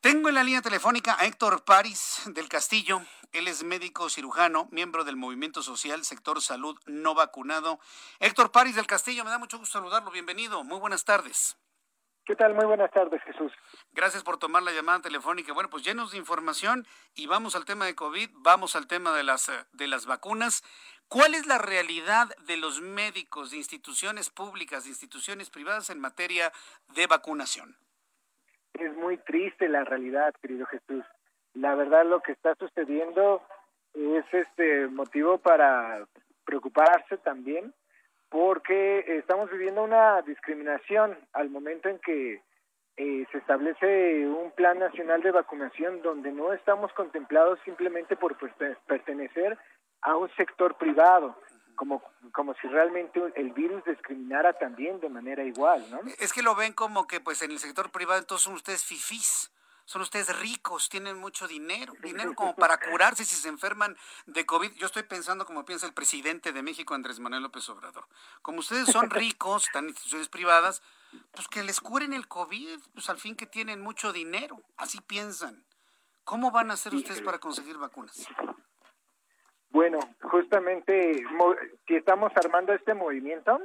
Tengo en la línea telefónica a Héctor París del Castillo. Él es médico cirujano, miembro del Movimiento Social Sector Salud No Vacunado. Héctor París del Castillo, me da mucho gusto saludarlo. Bienvenido. Muy buenas tardes. ¿Qué tal? Muy buenas tardes, Jesús. Gracias por tomar la llamada telefónica. Bueno, pues llenos de información y vamos al tema de COVID, vamos al tema de las, de las vacunas. ¿Cuál es la realidad de los médicos, de instituciones públicas, de instituciones privadas en materia de vacunación? Es muy triste la realidad, querido Jesús. La verdad lo que está sucediendo es este motivo para preocuparse también porque estamos viviendo una discriminación al momento en que eh, se establece un plan nacional de vacunación donde no estamos contemplados simplemente por pertenecer a un sector privado como, como si realmente el virus discriminara también de manera igual, ¿no? Es que lo ven como que pues en el sector privado entonces son ustedes fifís, son ustedes ricos, tienen mucho dinero, dinero como para curarse si se enferman de COVID. Yo estoy pensando como piensa el presidente de México, Andrés Manuel López Obrador. Como ustedes son ricos, están en instituciones privadas, pues que les curen el COVID, pues al fin que tienen mucho dinero, así piensan. ¿Cómo van a hacer ustedes para conseguir vacunas? Bueno, justamente si estamos armando este movimiento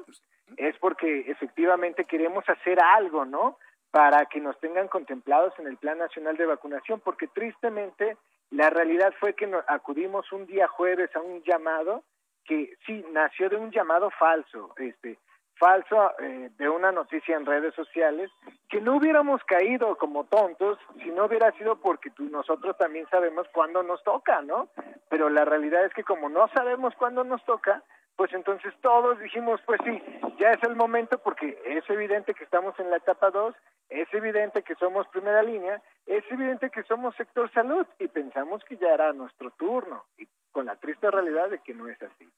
es porque efectivamente queremos hacer algo, ¿no? Para que nos tengan contemplados en el Plan Nacional de Vacunación, porque tristemente la realidad fue que nos acudimos un día jueves a un llamado que sí nació de un llamado falso, este, falso eh, de una noticia en redes sociales, que no hubiéramos caído como tontos si no hubiera sido porque nosotros también sabemos cuándo nos toca, ¿no? Pero la realidad es que como no sabemos cuándo nos toca, pues entonces todos dijimos, pues sí, ya es el momento porque es evidente que estamos en la etapa 2, es evidente que somos primera línea, es evidente que somos sector salud y pensamos que ya era nuestro turno, y con la triste realidad de que no es así.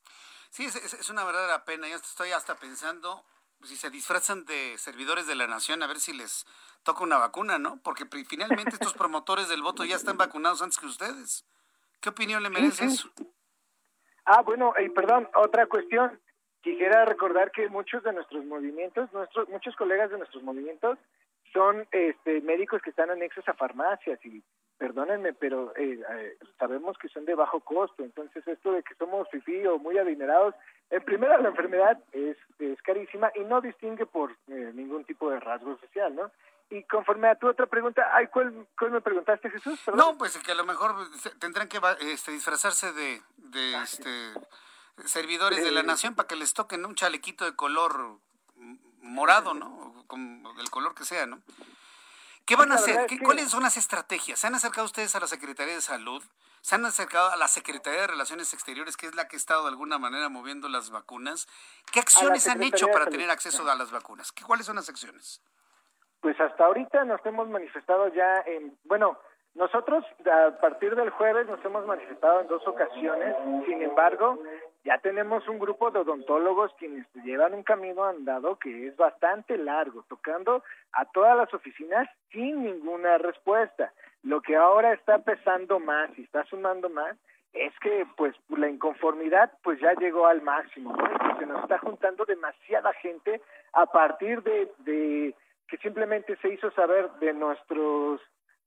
Sí, es, es, una verdadera pena. Yo estoy hasta pensando si se disfrazan de servidores de la nación a ver si les toca una vacuna, ¿no? Porque finalmente estos promotores del voto ya están vacunados antes que ustedes. ¿Qué opinión le merece eso? Ah, bueno, y perdón, otra cuestión. quisiera recordar que muchos de nuestros movimientos, nuestros, muchos colegas de nuestros movimientos son este, médicos que están anexos a farmacias y perdónenme, pero eh, eh, sabemos que son de bajo costo, entonces esto de que somos fifí o muy adinerados, en primera la enfermedad es, es carísima y no distingue por eh, ningún tipo de rasgo social, ¿no? Y conforme a tu otra pregunta, ay, ¿cuál, cuál me preguntaste, Jesús? No, pues que a lo mejor tendrán que este, disfrazarse de, de este, servidores de la nación para que les toquen un chalequito de color morado, ¿no? Con el color que sea, ¿no? ¿Qué van a hacer? ¿Cuáles son las estrategias? ¿Se han acercado ustedes a la Secretaría de Salud? ¿Se han acercado a la Secretaría de Relaciones Exteriores, que es la que ha estado de alguna manera moviendo las vacunas? ¿Qué acciones han hecho para tener acceso a las vacunas? ¿Cuáles son las acciones? Pues hasta ahorita nos hemos manifestado ya en, bueno, nosotros a partir del jueves nos hemos manifestado en dos ocasiones, sin embargo, ya tenemos un grupo de odontólogos quienes llevan un camino andado que es bastante largo, tocando a todas las oficinas sin ninguna respuesta. Lo que ahora está pesando más y está sumando más es que pues la inconformidad pues ya llegó al máximo, ¿no? se nos está juntando demasiada gente a partir de, de que simplemente se hizo saber de nuestros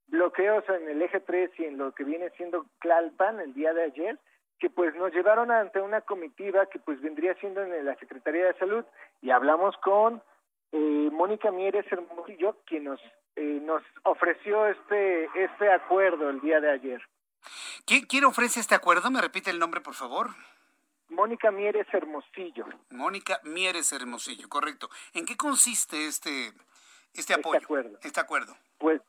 bloqueos en el eje 3 y en lo que viene siendo Clalpan el día de ayer, que pues nos llevaron ante una comitiva que pues vendría siendo en la Secretaría de Salud y hablamos con eh, Mónica Mieres Hermosillo, quien nos eh, nos ofreció este este acuerdo el día de ayer. ¿Quién, ¿Quién ofrece este acuerdo? ¿Me repite el nombre, por favor? Mónica Mieres Hermosillo. Mónica Mieres Hermosillo, correcto. ¿En qué consiste este, este apoyo? Este acuerdo. Este acuerdo. Pues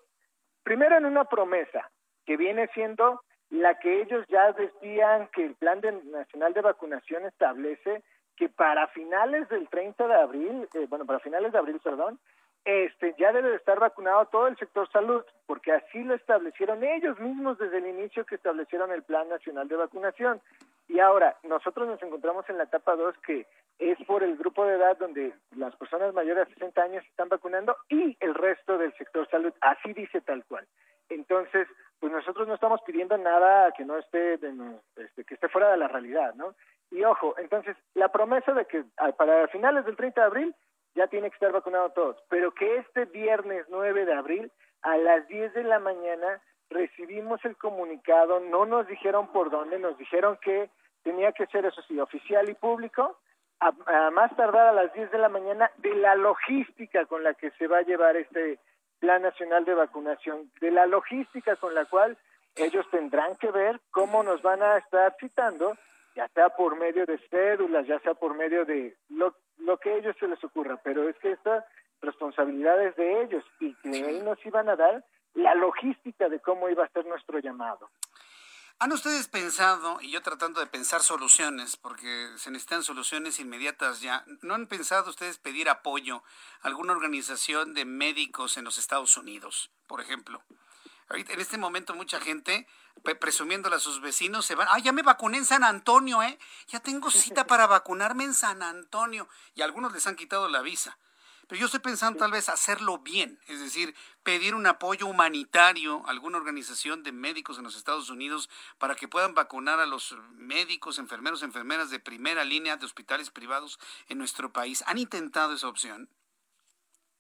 primero en una promesa que viene siendo la que ellos ya decían que el Plan Nacional de Vacunación establece que para finales del 30 de abril, eh, bueno, para finales de abril, perdón, este ya debe de estar vacunado todo el sector salud, porque así lo establecieron ellos mismos desde el inicio que establecieron el Plan Nacional de Vacunación. Y ahora, nosotros nos encontramos en la etapa 2 que es por el grupo de edad donde las personas mayores de 60 años están vacunando y el resto del sector salud, así dice tal cual. Entonces, pues nosotros no estamos pidiendo nada que no esté, este, que esté fuera de la realidad, ¿no? Y ojo, entonces, la promesa de que para finales del 30 de abril ya tiene que estar vacunado todos, pero que este viernes 9 de abril a las 10 de la mañana recibimos el comunicado, no nos dijeron por dónde, nos dijeron que tenía que ser, eso sí, oficial y público, a más tardar a las 10 de la mañana, de la logística con la que se va a llevar este Plan Nacional de Vacunación, de la logística con la cual ellos tendrán que ver cómo nos van a estar citando, ya sea por medio de cédulas, ya sea por medio de lo, lo que a ellos se les ocurra, pero es que esta responsabilidad es de ellos y que ahí nos iban a dar la logística de cómo iba a ser nuestro llamado. ¿Han ustedes pensado, y yo tratando de pensar soluciones, porque se necesitan soluciones inmediatas ya, ¿no han pensado ustedes pedir apoyo a alguna organización de médicos en los Estados Unidos, por ejemplo? en este momento mucha gente presumiéndole a sus vecinos se van, ah, ya me vacuné en San Antonio, ¿eh? Ya tengo cita para vacunarme en San Antonio. Y algunos les han quitado la visa. Pero yo estoy pensando tal vez hacerlo bien, es decir, pedir un apoyo humanitario a alguna organización de médicos en los Estados Unidos para que puedan vacunar a los médicos, enfermeros, enfermeras de primera línea de hospitales privados en nuestro país. ¿Han intentado esa opción?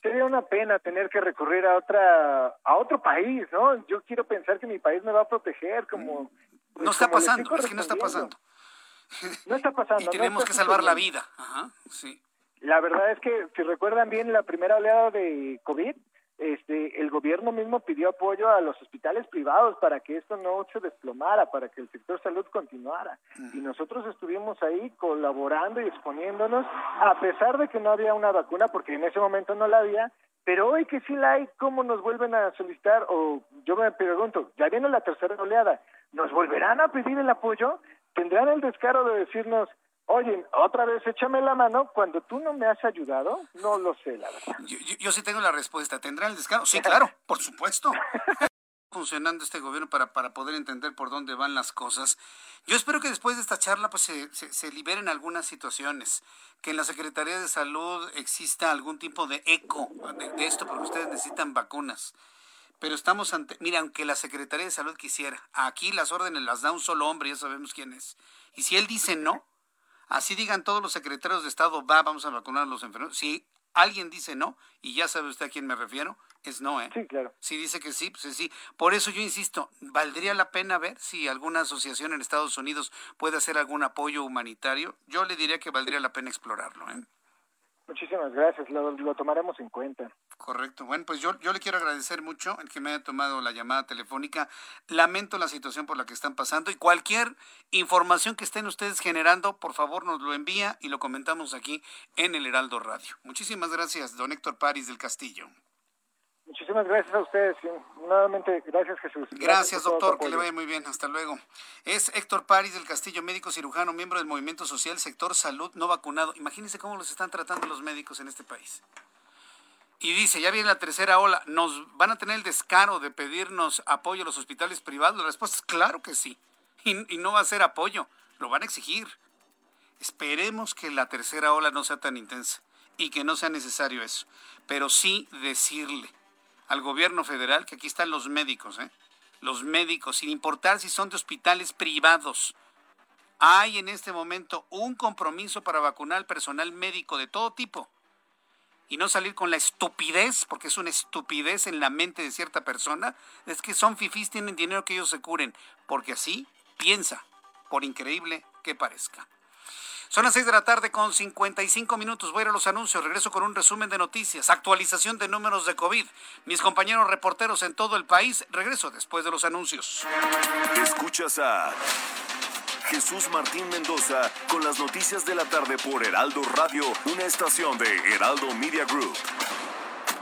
Sería una pena tener que recurrir a otra a otro país, ¿no? Yo quiero pensar que mi país me va a proteger como mm, pues, no está pasando, es que no está pasando. No está pasando. y tenemos que salvar la vida. Ajá, sí. La verdad es que, si recuerdan bien la primera oleada de COVID, este, el gobierno mismo pidió apoyo a los hospitales privados para que esto no se desplomara, para que el sector salud continuara. Y nosotros estuvimos ahí colaborando y exponiéndonos, a pesar de que no había una vacuna, porque en ese momento no la había, pero hoy que sí la hay, ¿cómo nos vuelven a solicitar? O yo me pregunto, ya viene la tercera oleada, ¿nos volverán a pedir el apoyo? ¿Tendrán el descaro de decirnos, Oye, otra vez échame la mano cuando tú no me has ayudado. No lo sé, la verdad. Yo, sí tengo la respuesta. ¿Tendrá el descaro? Sí, claro, por supuesto. funcionando este gobierno para, para poder entender por dónde van las cosas. Yo espero que después de esta charla pues se, se, liberen algunas situaciones, que en la Secretaría de Salud exista algún tipo de eco de, de esto, porque ustedes necesitan vacunas. Pero estamos ante, mira, aunque la Secretaría de Salud quisiera, aquí las órdenes las da un solo hombre, ya sabemos quién es. Y si él dice no, Así digan todos los secretarios de Estado, va, vamos a vacunar a los enfermos. Si alguien dice no, y ya sabe usted a quién me refiero, es no, ¿eh? Sí, claro. Si dice que sí, pues es sí. Por eso yo insisto, ¿valdría la pena ver si alguna asociación en Estados Unidos puede hacer algún apoyo humanitario? Yo le diría que valdría la pena explorarlo, ¿eh? Muchísimas gracias, lo, lo, tomaremos en cuenta. Correcto. Bueno, pues yo, yo le quiero agradecer mucho el que me haya tomado la llamada telefónica. Lamento la situación por la que están pasando y cualquier información que estén ustedes generando, por favor nos lo envía y lo comentamos aquí en el Heraldo Radio. Muchísimas gracias, don Héctor París del Castillo. Muchísimas gracias a ustedes. Nuevamente, gracias Jesús. Gracias, gracias doctor, que le vaya muy bien. Hasta luego. Es Héctor París del Castillo, médico cirujano, miembro del Movimiento Social Sector Salud no vacunado. Imagínense cómo los están tratando los médicos en este país. Y dice, ya viene la tercera ola, ¿nos van a tener el descaro de pedirnos apoyo a los hospitales privados? La respuesta es claro que sí. Y, y no va a ser apoyo, lo van a exigir. Esperemos que la tercera ola no sea tan intensa y que no sea necesario eso. Pero sí decirle al gobierno federal que aquí están los médicos, ¿eh? Los médicos, sin importar si son de hospitales privados. Hay en este momento un compromiso para vacunar al personal médico de todo tipo y no salir con la estupidez, porque es una estupidez en la mente de cierta persona, es que son fifís, tienen dinero que ellos se curen, porque así piensa, por increíble que parezca. Son las 6 de la tarde con 55 minutos. Voy a ir a los anuncios. Regreso con un resumen de noticias, actualización de números de COVID. Mis compañeros reporteros en todo el país. Regreso después de los anuncios. Escuchas a Jesús Martín Mendoza con las noticias de la tarde por Heraldo Radio, una estación de Heraldo Media Group.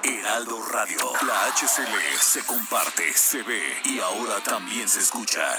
Heraldo Radio, la HCL se comparte, se ve y ahora también se escucha.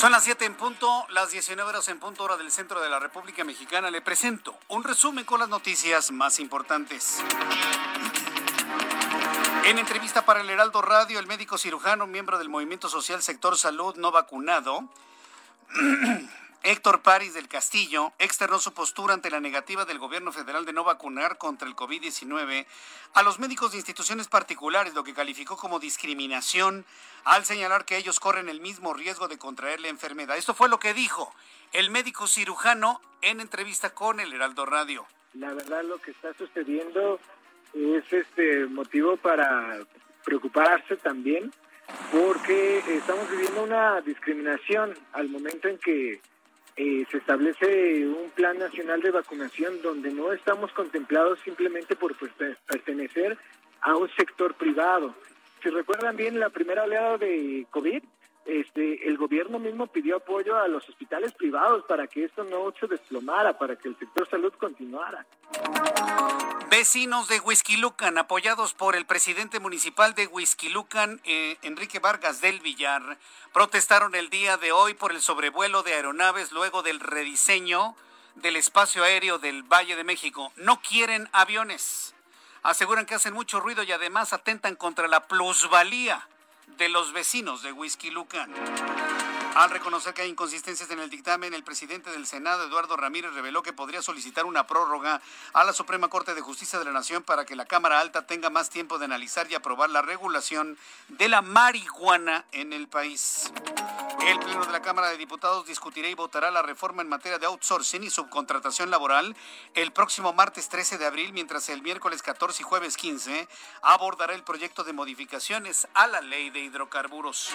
Son las 7 en punto, las 19 horas en punto hora del centro de la República Mexicana. Le presento un resumen con las noticias más importantes. En entrevista para el Heraldo Radio, el médico cirujano, miembro del Movimiento Social Sector Salud no vacunado, Héctor París del Castillo externó su postura ante la negativa del gobierno federal de no vacunar contra el COVID-19 a los médicos de instituciones particulares, lo que calificó como discriminación al señalar que ellos corren el mismo riesgo de contraer la enfermedad. Esto fue lo que dijo el médico cirujano en entrevista con el Heraldo Radio. La verdad lo que está sucediendo es este motivo para preocuparse también porque estamos viviendo una discriminación al momento en que eh, se establece un plan nacional de vacunación donde no estamos contemplados simplemente por pertenecer a un sector privado. Si recuerdan bien la primera oleada de COVID, este, el gobierno mismo pidió apoyo a los hospitales privados para que esto no se desplomara, para que el sector salud continuara. Vecinos de Huizquilucan, apoyados por el presidente municipal de Huizquilucan, eh, Enrique Vargas del Villar, protestaron el día de hoy por el sobrevuelo de aeronaves luego del rediseño del espacio aéreo del Valle de México. No quieren aviones. Aseguran que hacen mucho ruido y además atentan contra la plusvalía de los vecinos de Whisky Lucan. Al reconocer que hay inconsistencias en el dictamen, el presidente del Senado, Eduardo Ramírez, reveló que podría solicitar una prórroga a la Suprema Corte de Justicia de la Nación para que la Cámara Alta tenga más tiempo de analizar y aprobar la regulación de la marihuana en el país. El Pleno de la Cámara de Diputados discutirá y votará la reforma en materia de outsourcing y subcontratación laboral el próximo martes 13 de abril, mientras el miércoles 14 y jueves 15 abordará el proyecto de modificaciones a la ley de hidrocarburos.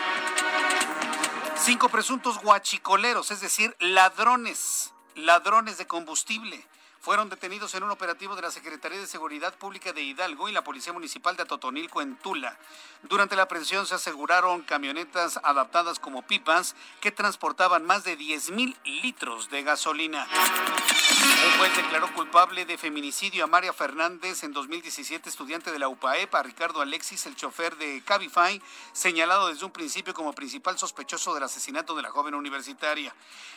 Presuntos guachicoleros, es decir, ladrones, ladrones de combustible, fueron detenidos en un operativo de la Secretaría de Seguridad Pública de Hidalgo y la Policía Municipal de Atotonilco en Tula. Durante la aprehensión se aseguraron camionetas adaptadas como pipas que transportaban más de 10 mil litros de gasolina. Un juez declaró culpable de feminicidio a María Fernández en 2017, estudiante de la UPAEP, a Ricardo Alexis, el chofer de Cabify, señalado desde un principio como principal sospechoso del asesinato de la joven universitaria.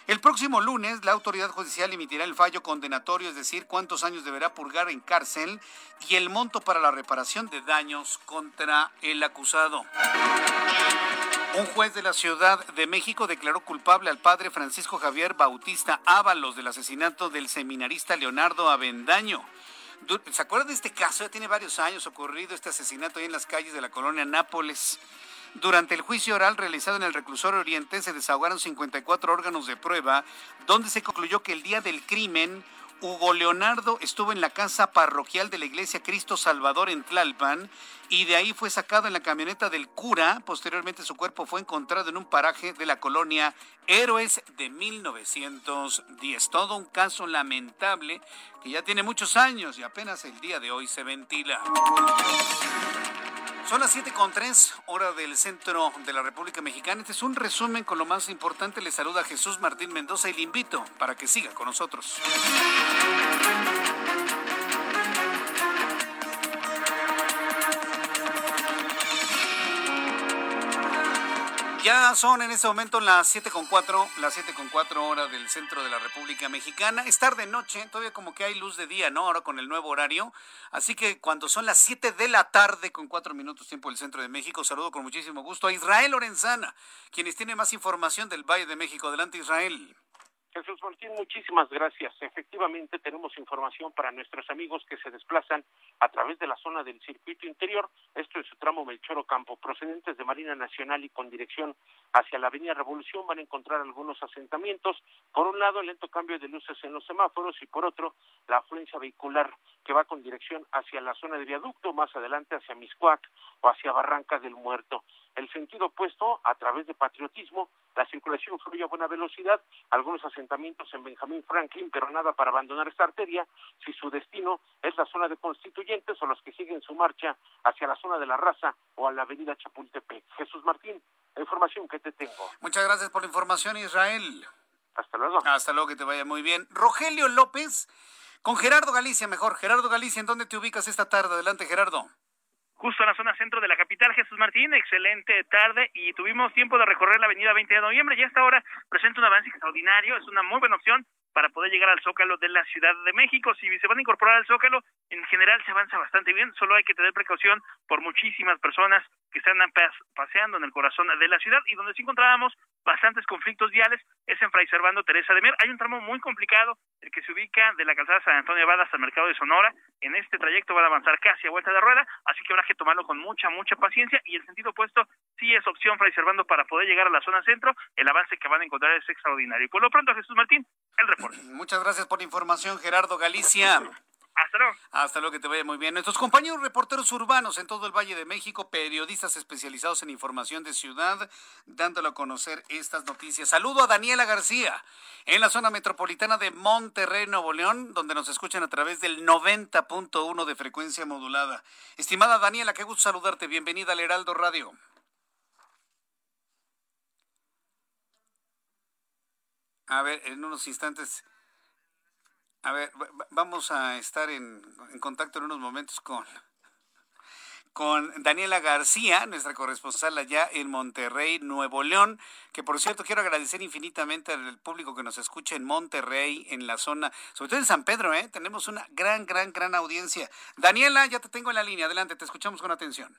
El próximo lunes, la autoridad judicial emitirá el fallo condenatorio, decir, cuántos años deberá purgar en cárcel y el monto para la reparación de daños contra el acusado. Un juez de la Ciudad de México declaró culpable al padre Francisco Javier Bautista Ábalos del asesinato del seminarista Leonardo Avendaño. ¿Se acuerdan de este caso? Ya tiene varios años ocurrido este asesinato ahí en las calles de la colonia Nápoles. Durante el juicio oral realizado en el reclusorio oriente se desahogaron 54 órganos de prueba, donde se concluyó que el día del crimen Hugo Leonardo estuvo en la casa parroquial de la iglesia Cristo Salvador en Tlalpan y de ahí fue sacado en la camioneta del cura. Posteriormente su cuerpo fue encontrado en un paraje de la colonia Héroes de 1910. Todo un caso lamentable que ya tiene muchos años y apenas el día de hoy se ventila. Son las 7.3 hora del centro de la República Mexicana. Este es un resumen con lo más importante. Le saluda Jesús Martín Mendoza y le invito para que siga con nosotros. Ya son en este momento las 7.4, las 7.4 horas del centro de la República Mexicana. Es tarde noche, todavía como que hay luz de día, ¿no? Ahora con el nuevo horario. Así que cuando son las 7 de la tarde con 4 minutos tiempo del centro de México, saludo con muchísimo gusto a Israel Lorenzana, quienes tiene más información del Valle de México. Adelante Israel. Jesús Martín, muchísimas gracias. Efectivamente, tenemos información para nuestros amigos que se desplazan a través de la zona del circuito interior, esto es su tramo Melchoro Campo, procedentes de Marina Nacional y con dirección hacia la Avenida Revolución van a encontrar algunos asentamientos. Por un lado, el lento cambio de luces en los semáforos y por otro, la afluencia vehicular que va con dirección hacia la zona de viaducto, más adelante hacia Miscuac o hacia Barranca del Muerto. El sentido opuesto, a través de patriotismo, la circulación fluye a buena velocidad, algunos asentamientos en Benjamín Franklin, pero nada para abandonar esta arteria si su destino es la zona de constituyentes o los que siguen su marcha hacia la zona de la raza o a la avenida Chapultepec. Jesús Martín, la información que te tengo. Muchas gracias por la información, Israel. Hasta luego. Hasta luego, que te vaya muy bien. Rogelio López, con Gerardo Galicia, mejor. Gerardo Galicia, ¿en dónde te ubicas esta tarde? Adelante, Gerardo justo en la zona centro de la capital, Jesús Martín, excelente tarde y tuvimos tiempo de recorrer la avenida 20 de noviembre, ya hasta ahora presenta un avance extraordinario, es una muy buena opción para poder llegar al Zócalo de la Ciudad de México. Si se van a incorporar al Zócalo, en general se avanza bastante bien, solo hay que tener precaución por muchísimas personas que están paseando en el corazón de la ciudad y donde sí encontrábamos bastantes conflictos viales es en Fray Servando Teresa de Mer. Hay un tramo muy complicado, el que se ubica de la calzada San Antonio Abad hasta el mercado de Sonora. En este trayecto van a avanzar casi a vuelta de rueda, así que habrá que tomarlo con mucha, mucha paciencia y el sentido opuesto sí es opción Fray Servando para poder llegar a la zona centro. El avance que van a encontrar es extraordinario. Por lo pronto, Jesús Martín, el reporte. Muchas gracias por la información, Gerardo Galicia. Hasta luego. Hasta luego, que te vaya muy bien. Nuestros compañeros reporteros urbanos en todo el Valle de México, periodistas especializados en información de ciudad, dándole a conocer estas noticias. Saludo a Daniela García, en la zona metropolitana de Monterrey, Nuevo León, donde nos escuchan a través del 90.1 de frecuencia modulada. Estimada Daniela, qué gusto saludarte. Bienvenida al Heraldo Radio. A ver, en unos instantes a ver, vamos a estar en, contacto en unos momentos con, con Daniela García, nuestra corresponsal allá en Monterrey, Nuevo León, que por cierto quiero agradecer infinitamente al público que nos escucha en Monterrey, en la zona, sobre todo en San Pedro, ¿eh? tenemos una gran, gran, gran audiencia. Daniela, ya te tengo en la línea, adelante, te escuchamos con atención.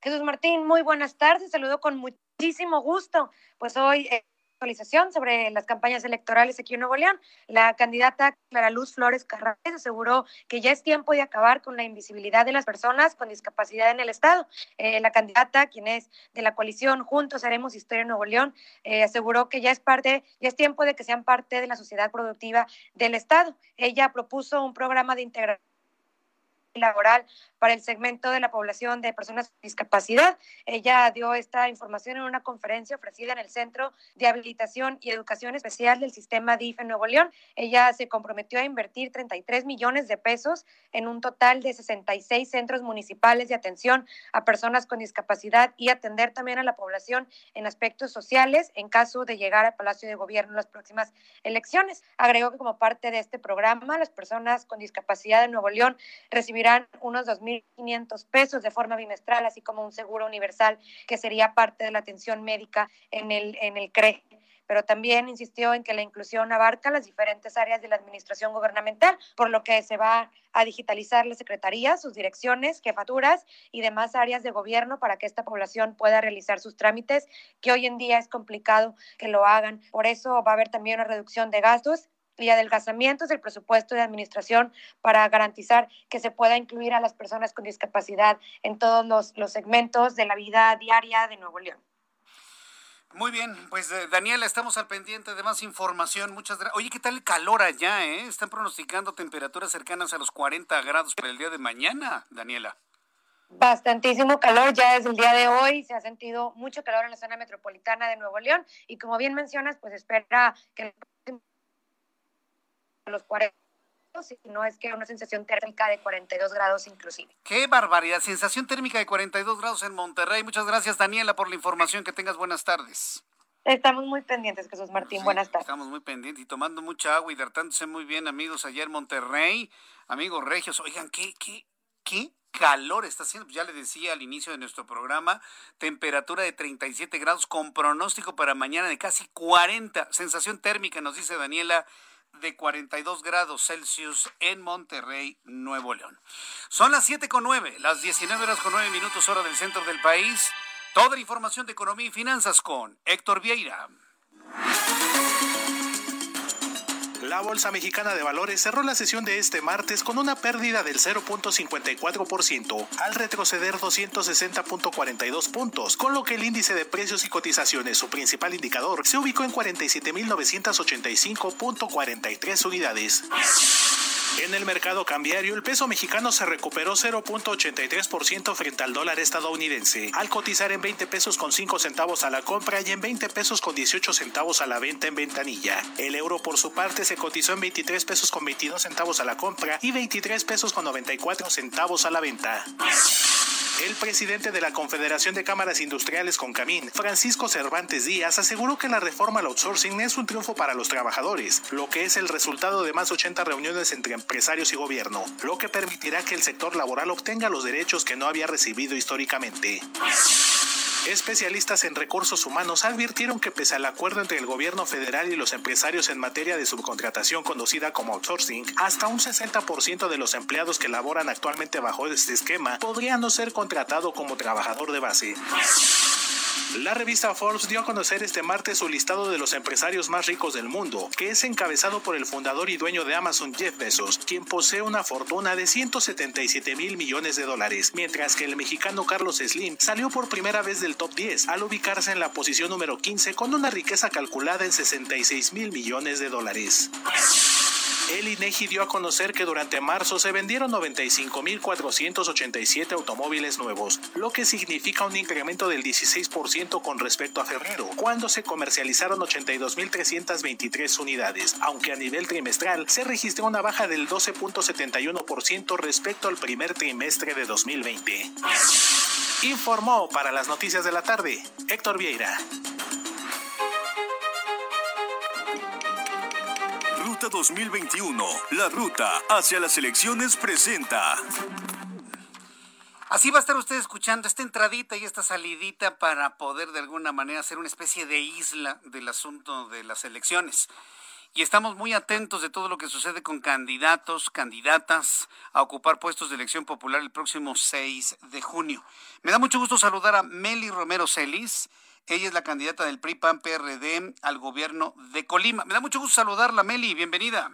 Jesús Martín, muy buenas tardes, saludo con muchísimo gusto. Pues hoy... Eh, actualización sobre las campañas electorales aquí en Nuevo León. La candidata Clara Luz Flores Carrales aseguró que ya es tiempo de acabar con la invisibilidad de las personas con discapacidad en el Estado. Eh, la candidata, quien es de la coalición Juntos Haremos Historia en Nuevo León, eh, aseguró que ya es parte, ya es tiempo de que sean parte de la sociedad productiva del Estado. Ella propuso un programa de integración laboral para el segmento de la población de personas con discapacidad. Ella dio esta información en una conferencia ofrecida en el Centro de Habilitación y Educación Especial del Sistema DIF en Nuevo León. Ella se comprometió a invertir 33 millones de pesos en un total de 66 centros municipales de atención a personas con discapacidad y atender también a la población en aspectos sociales en caso de llegar al Palacio de Gobierno en las próximas elecciones. Agregó que como parte de este programa, las personas con discapacidad de Nuevo León recibirán unos 2.500 pesos de forma bimestral, así como un seguro universal que sería parte de la atención médica en el, en el CRE pero también insistió en que la inclusión abarca las diferentes áreas de la administración gubernamental, por lo que se va a digitalizar las secretarías, sus direcciones, jefaturas y demás áreas de gobierno para que esta población pueda realizar sus trámites, que hoy en día es complicado que lo hagan. Por eso va a haber también una reducción de gastos y adelgazamientos del presupuesto de administración para garantizar que se pueda incluir a las personas con discapacidad en todos los, segmentos de la vida diaria de Nuevo León. Muy bien, pues eh, Daniela, estamos al pendiente de más información. Muchas gracias. Oye, ¿qué tal el calor allá? Eh? Están pronosticando temperaturas cercanas a los 40 grados para el día de mañana, Daniela. Bastantísimo calor ya desde el día de hoy. Se ha sentido mucho calor en la zona metropolitana de Nuevo León y como bien mencionas, pues espera que los 40 si no es que una sensación térmica de 42 grados inclusive. Qué barbaridad, sensación térmica de 42 grados en Monterrey. Muchas gracias Daniela por la información, que tengas buenas tardes. Estamos muy pendientes, Jesús Martín. buenas tardes. Estamos muy pendientes y tomando mucha agua y hidratándose muy bien, amigos, allá en Monterrey. Amigos regios, oigan, ¿qué, qué, qué calor está haciendo? Ya le decía al inicio de nuestro programa, temperatura de 37 grados con pronóstico para mañana de casi 40. Sensación térmica, nos dice Daniela, de 42 grados Celsius en Monterrey, Nuevo León. Son las 7 con 9, las 19 horas con 9 minutos hora del centro del país. Toda la información de economía y finanzas con Héctor Vieira. La Bolsa Mexicana de Valores cerró la sesión de este martes con una pérdida del 0.54% al retroceder 260.42 puntos, con lo que el índice de precios y cotizaciones, su principal indicador, se ubicó en 47.985.43 unidades. En el mercado cambiario, el peso mexicano se recuperó 0.83% frente al dólar estadounidense, al cotizar en 20 pesos con 5 centavos a la compra y en 20 pesos con 18 centavos a la venta en ventanilla. El euro, por su parte, se cotizó en 23 pesos con 22 centavos a la compra y 23 pesos con 94 centavos a la venta. El presidente de la Confederación de Cámaras Industriales Concamín, Francisco Cervantes Díaz, aseguró que la reforma al outsourcing es un triunfo para los trabajadores, lo que es el resultado de más de 80 reuniones entre empresarios y gobierno, lo que permitirá que el sector laboral obtenga los derechos que no había recibido históricamente. Especialistas en recursos humanos advirtieron que pese al acuerdo entre el gobierno federal y los empresarios en materia de subcontratación conocida como outsourcing, hasta un 60% de los empleados que laboran actualmente bajo este esquema podrían no ser contratado como trabajador de base. La revista Forbes dio a conocer este martes su listado de los empresarios más ricos del mundo, que es encabezado por el fundador y dueño de Amazon Jeff Bezos, quien posee una fortuna de 177 mil millones de dólares, mientras que el mexicano Carlos Slim salió por primera vez del top 10 al ubicarse en la posición número 15 con una riqueza calculada en 66 mil millones de dólares. El INEGI dio a conocer que durante marzo se vendieron 95.487 automóviles nuevos, lo que significa un incremento del 16% con respecto a febrero, cuando se comercializaron 82.323 unidades, aunque a nivel trimestral se registró una baja del 12.71% respecto al primer trimestre de 2020. Informó para las noticias de la tarde Héctor Vieira. Ruta 2021, la ruta hacia las elecciones presenta. Así va a estar usted escuchando esta entradita y esta salidita para poder de alguna manera hacer una especie de isla del asunto de las elecciones. Y estamos muy atentos de todo lo que sucede con candidatos, candidatas a ocupar puestos de elección popular el próximo 6 de junio. Me da mucho gusto saludar a Meli Romero Celis. Ella es la candidata del PRI PAN PRD al gobierno de Colima. Me da mucho gusto saludarla, Meli. Bienvenida.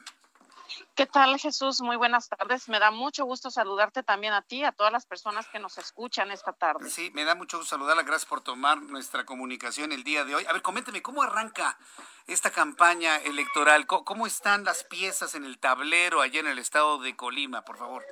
¿Qué tal, Jesús? Muy buenas tardes. Me da mucho gusto saludarte también a ti, a todas las personas que nos escuchan esta tarde. Sí, me da mucho gusto saludarla. Gracias por tomar nuestra comunicación el día de hoy. A ver, coménteme, ¿cómo arranca esta campaña electoral? ¿Cómo están las piezas en el tablero allá en el estado de Colima, por favor?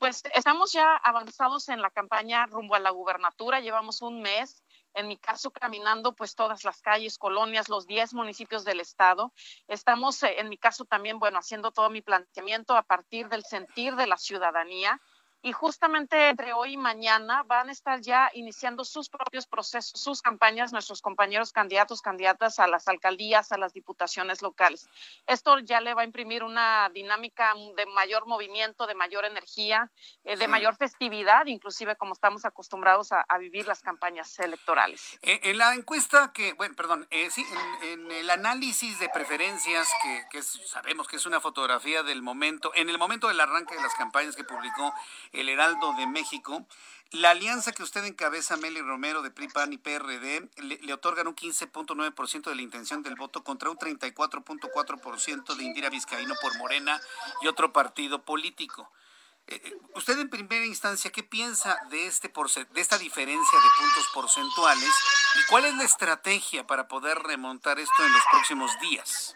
Pues estamos ya avanzados en la campaña rumbo a la gubernatura, llevamos un mes, en mi caso caminando pues todas las calles, colonias, los 10 municipios del estado. Estamos eh, en mi caso también, bueno, haciendo todo mi planteamiento a partir del sentir de la ciudadanía y justamente entre hoy y mañana van a estar ya iniciando sus propios procesos, sus campañas, nuestros compañeros candidatos, candidatas a las alcaldías, a las diputaciones locales. Esto ya le va a imprimir una dinámica de mayor movimiento, de mayor energía, eh, de mayor festividad, inclusive como estamos acostumbrados a, vivir las campañas electorales. Eh, en la encuesta que, bueno, perdón, eh, sí, en, el análisis de preferencias, que, que sabemos que es una fotografía del momento, en el momento del arranque de las campañas que publicó el Heraldo de México. La alianza que usted encabeza, Meli Romero, de PRI, PAN y PRD, le, otorgan un 15.9% de la intención del voto contra un 34.4% de Indira Vizcaíno por Morena y otro partido político. Eh, eh, usted en primera instancia, ¿qué piensa de, este de esta diferencia de puntos porcentuales y cuál es la estrategia para poder remontar esto en los próximos días?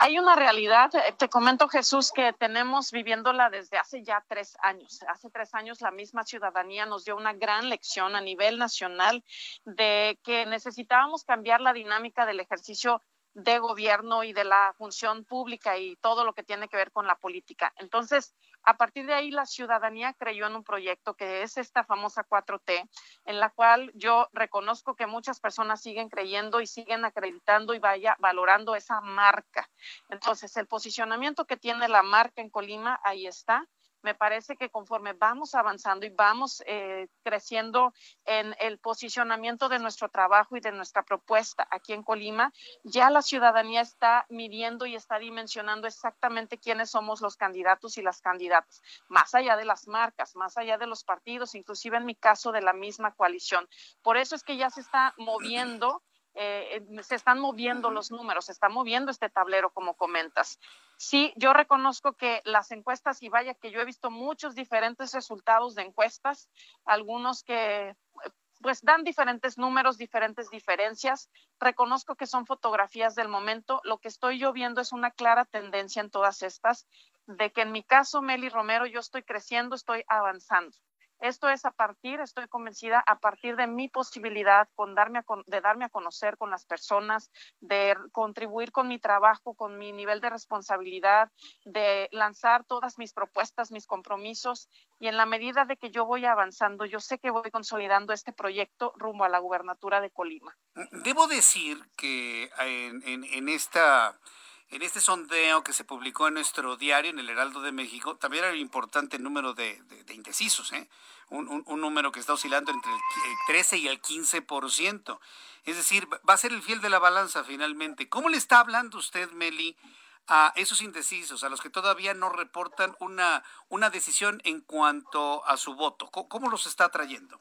Hay una realidad, eh, te comento Jesús, que tenemos viviéndola desde hace ya tres años. Hace tres años la misma ciudadanía nos dio una gran lección a nivel nacional de que necesitábamos cambiar la dinámica del ejercicio de gobierno y de la función pública y todo lo que tiene que ver con la política. Entonces, a partir de ahí, la ciudadanía creyó en un proyecto que es esta famosa 4T, en la cual yo reconozco que muchas personas siguen creyendo y siguen acreditando y vaya valorando esa marca. Entonces, el posicionamiento que tiene la marca en Colima, ahí está me parece que conforme vamos avanzando y vamos eh, creciendo en el posicionamiento de nuestro trabajo y de nuestra propuesta aquí en Colima, ya la ciudadanía está midiendo y está dimensionando exactamente quiénes somos los candidatos y las candidatas, más allá de las marcas, más allá de los partidos, inclusive en mi caso de la misma coalición. Por eso es que ya se está moviendo eh, se están moviendo los números, se está moviendo este tablero, como comentas. Sí, yo reconozco que las encuestas, y vaya que yo he visto muchos diferentes resultados de encuestas, algunos que pues dan diferentes números, diferentes diferencias. Reconozco que son fotografías del momento. Lo que estoy yo viendo es una clara tendencia en todas estas, de que en mi caso, Meli Romero, yo estoy creciendo, estoy avanzando. Esto es a partir, estoy convencida, a partir de mi posibilidad con darme de darme a conocer con las personas, de contribuir con mi trabajo, con mi nivel de responsabilidad, de lanzar todas mis propuestas, mis compromisos y en la medida de que yo voy avanzando, yo sé que voy consolidando este proyecto rumbo a la gubernatura de Colima. Debo decir que en esta en este sondeo que se publicó en nuestro diario, en el Heraldo de México, también era un importante número de, indecisos, ¿eh? un, número que está oscilando entre el 13 y el 15%. Es decir, va a ser el fiel de la balanza finalmente. ¿Cómo le está hablando usted, Meli, a esos indecisos, a los que todavía no reportan una, una decisión en cuanto a su voto? cómo los está trayendo?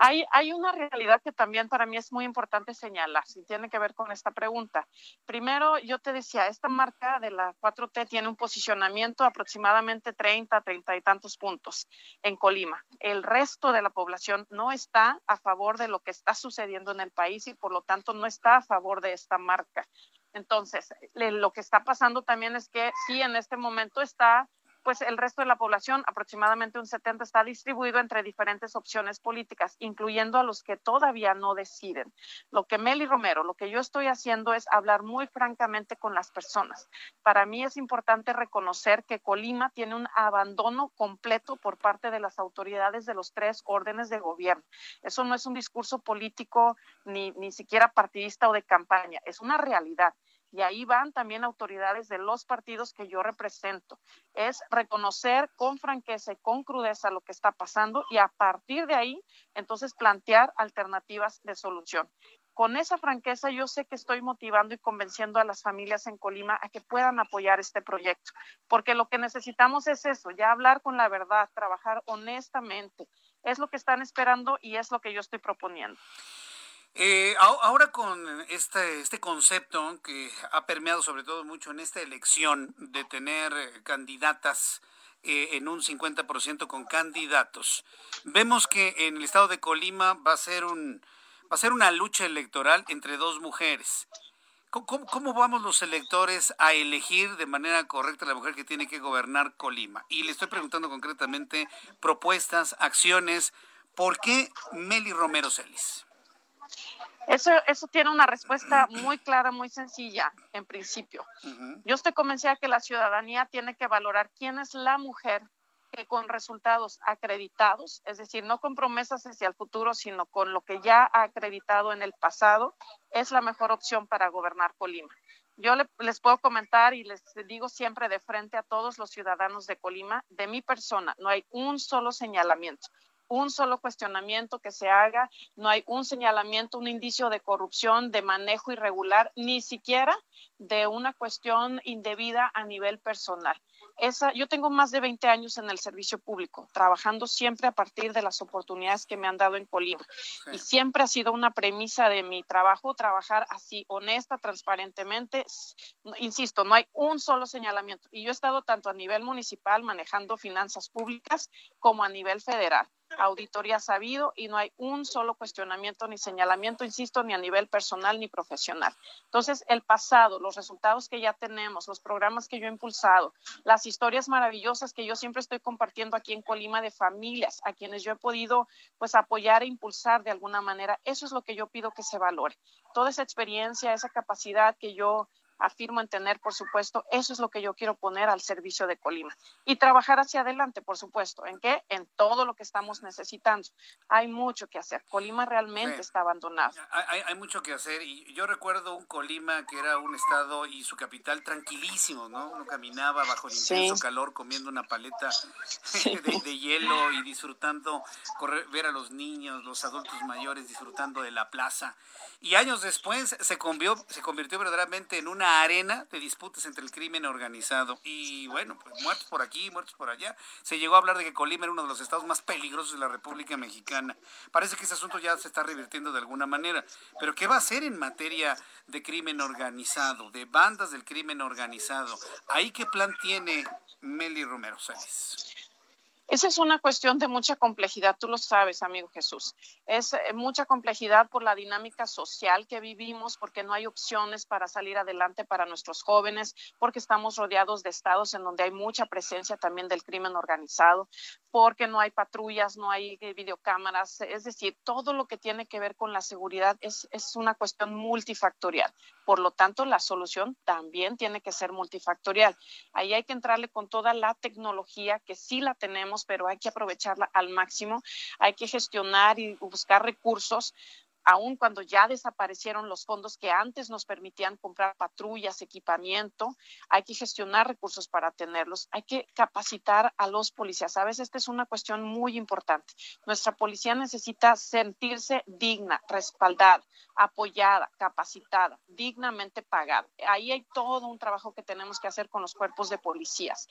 Hay, una realidad que también para mí es muy importante señalar, si tiene que ver con esta pregunta. Primero, yo te decía, esta marca de la 4T tiene un posicionamiento aproximadamente 30, 30 y tantos puntos en Colima. El resto de la población no está a favor de lo que está sucediendo en el país y por lo tanto no está a favor de esta marca. Entonces, lo que está pasando también es que sí, en este momento está pues el resto de la población, aproximadamente un 70, está distribuido entre diferentes opciones políticas, incluyendo a los que todavía no deciden. Lo que Meli Romero, lo que yo estoy haciendo es hablar muy francamente con las personas. Para mí es importante reconocer que Colima tiene un abandono completo por parte de las autoridades de los tres órdenes de gobierno. Eso no es un discurso político ni, ni siquiera partidista o de campaña, es una realidad y ahí van también autoridades de los partidos que yo represento. Es reconocer con franqueza y con crudeza lo que está pasando y a partir de ahí, entonces plantear alternativas de solución. Con esa franqueza yo sé que estoy motivando y convenciendo a las familias en Colima a que puedan apoyar este proyecto, porque lo que necesitamos es eso, ya hablar con la verdad, trabajar honestamente. Es lo que están esperando y es lo que yo estoy proponiendo. Eh, ahora con este, este concepto que ha permeado sobre todo mucho en esta elección de tener eh, candidatas eh, en un 50% con candidatos, vemos que en el estado de Colima va a ser un va a ser una lucha electoral entre dos mujeres. ¿Cómo, vamos los electores a elegir de manera correcta la mujer que tiene que gobernar Colima? Y le estoy preguntando concretamente propuestas, acciones. ¿Por qué Meli Romero Celis? Eso, eso tiene una respuesta muy clara, muy sencilla, en principio. Yo estoy convencida que la ciudadanía tiene que valorar quién es la mujer que con resultados acreditados, es decir, no con promesas hacia el futuro, sino con lo que ya ha acreditado en el pasado, es la mejor opción para gobernar Colima. Yo les puedo comentar y les digo siempre de frente a todos los ciudadanos de Colima, de mi persona, no hay un solo señalamiento un solo cuestionamiento que se haga, no hay un señalamiento, un indicio de corrupción, de manejo irregular, ni siquiera de una cuestión indebida a nivel personal. Esa, yo tengo más de 20 años en el servicio público, trabajando siempre a partir de las oportunidades que me han dado en Colima. Y siempre ha sido una premisa de mi trabajo trabajar así, honesta, transparentemente. Insisto, no hay un solo señalamiento. Y yo he estado tanto a nivel municipal manejando finanzas públicas como a nivel federal auditoría sabido y no hay un solo cuestionamiento ni señalamiento, insisto, ni a nivel personal ni profesional. Entonces, el pasado, los resultados que ya tenemos, los programas que yo he impulsado, las historias maravillosas que yo siempre estoy compartiendo aquí en Colima de familias a quienes yo he podido pues apoyar e impulsar de alguna manera. Eso es lo que yo pido que se valore. Toda esa experiencia, esa capacidad que yo afirmo en tener, por supuesto, eso es lo que yo quiero poner al servicio de Colima. Y trabajar hacia adelante, por supuesto. ¿En qué? En todo lo que estamos necesitando. Hay mucho que hacer. Colima realmente está abandonado. Hay, mucho que hacer. Y yo recuerdo un Colima que era un estado y su capital tranquilísimo, ¿no? Uno caminaba bajo el intenso calor comiendo una paleta de, hielo y disfrutando, correr, ver a los niños, los adultos mayores disfrutando de la plaza. Y años después se convirtió, se convirtió verdaderamente en una arena de disputas entre el crimen organizado. Y bueno, pues muertos por aquí, muertos por allá. Se llegó a hablar de que Colima era uno de los estados más peligrosos de la República Mexicana. Parece que ese asunto ya se está revirtiendo de alguna manera. Pero ¿qué va a hacer en materia de crimen organizado, de bandas del crimen organizado? ¿Ahí qué plan tiene Meli Romero Sáenz? Esa es una cuestión de mucha complejidad, tú lo sabes, amigo Jesús. Es eh, mucha complejidad por la dinámica social que vivimos, porque no hay opciones para salir adelante para nuestros jóvenes, porque estamos rodeados de estados en donde hay mucha presencia también del crimen organizado, porque no hay patrullas, no hay eh, videocámaras, es decir, todo lo que tiene que ver con la seguridad es, es una cuestión multifactorial. Por lo tanto, la solución también tiene que ser multifactorial. Ahí hay que entrarle con toda la tecnología que sí la tenemos pero hay que aprovecharla al máximo, hay que gestionar y buscar recursos aun cuando ya desaparecieron los fondos que antes nos permitían comprar patrullas, equipamiento, hay que gestionar recursos para tenerlos, hay que capacitar a los policías. A veces esta es una cuestión muy importante. Nuestra policía necesita sentirse digna, respaldada, apoyada, capacitada, dignamente pagada. Ahí hay todo un trabajo que tenemos que hacer con los cuerpos de policías.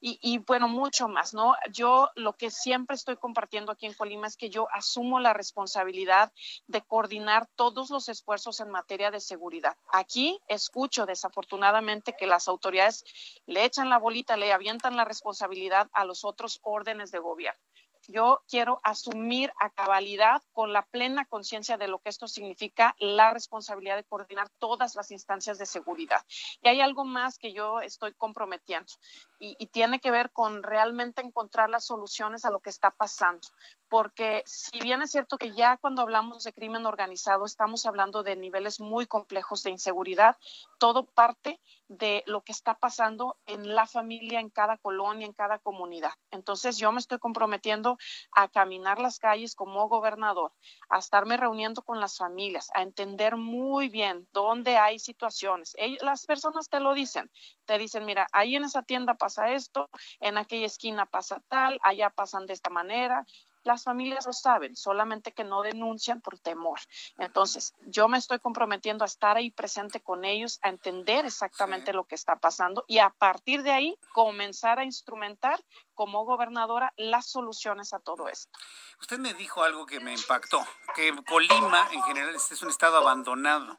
Y, bueno, mucho más, ¿no? Yo lo que siempre estoy compartiendo aquí en Colima es que yo asumo la responsabilidad de coordinar todos los esfuerzos en materia de seguridad. Aquí escucho desafortunadamente que las autoridades le echan la bolita, le avientan la responsabilidad a los otros órdenes de gobierno yo quiero asumir a cabalidad con la plena conciencia de lo que esto significa la responsabilidad de coordinar todas las instancias de seguridad. Y hay algo más que yo estoy comprometiendo y, tiene que ver con realmente encontrar las soluciones a lo que está pasando. Porque si bien es cierto que ya cuando hablamos de crimen organizado estamos hablando de niveles muy complejos de inseguridad, todo parte de lo que está pasando en la familia, en cada colonia, en cada comunidad. Entonces yo me estoy comprometiendo a caminar las calles como gobernador, a estarme reuniendo con las familias, a entender muy bien dónde hay situaciones. las personas te lo dicen, te dicen, mira, ahí en esa tienda pasa esto, en aquella esquina pasa tal, allá pasan de esta manera. Las familias lo saben, solamente que no denuncian por temor. Entonces, yo me estoy comprometiendo a estar ahí presente con ellos, a entender exactamente lo que está pasando y a partir de ahí comenzar a instrumentar como gobernadora las soluciones a todo esto. Usted me dijo algo que me impactó, que Colima en general es un estado abandonado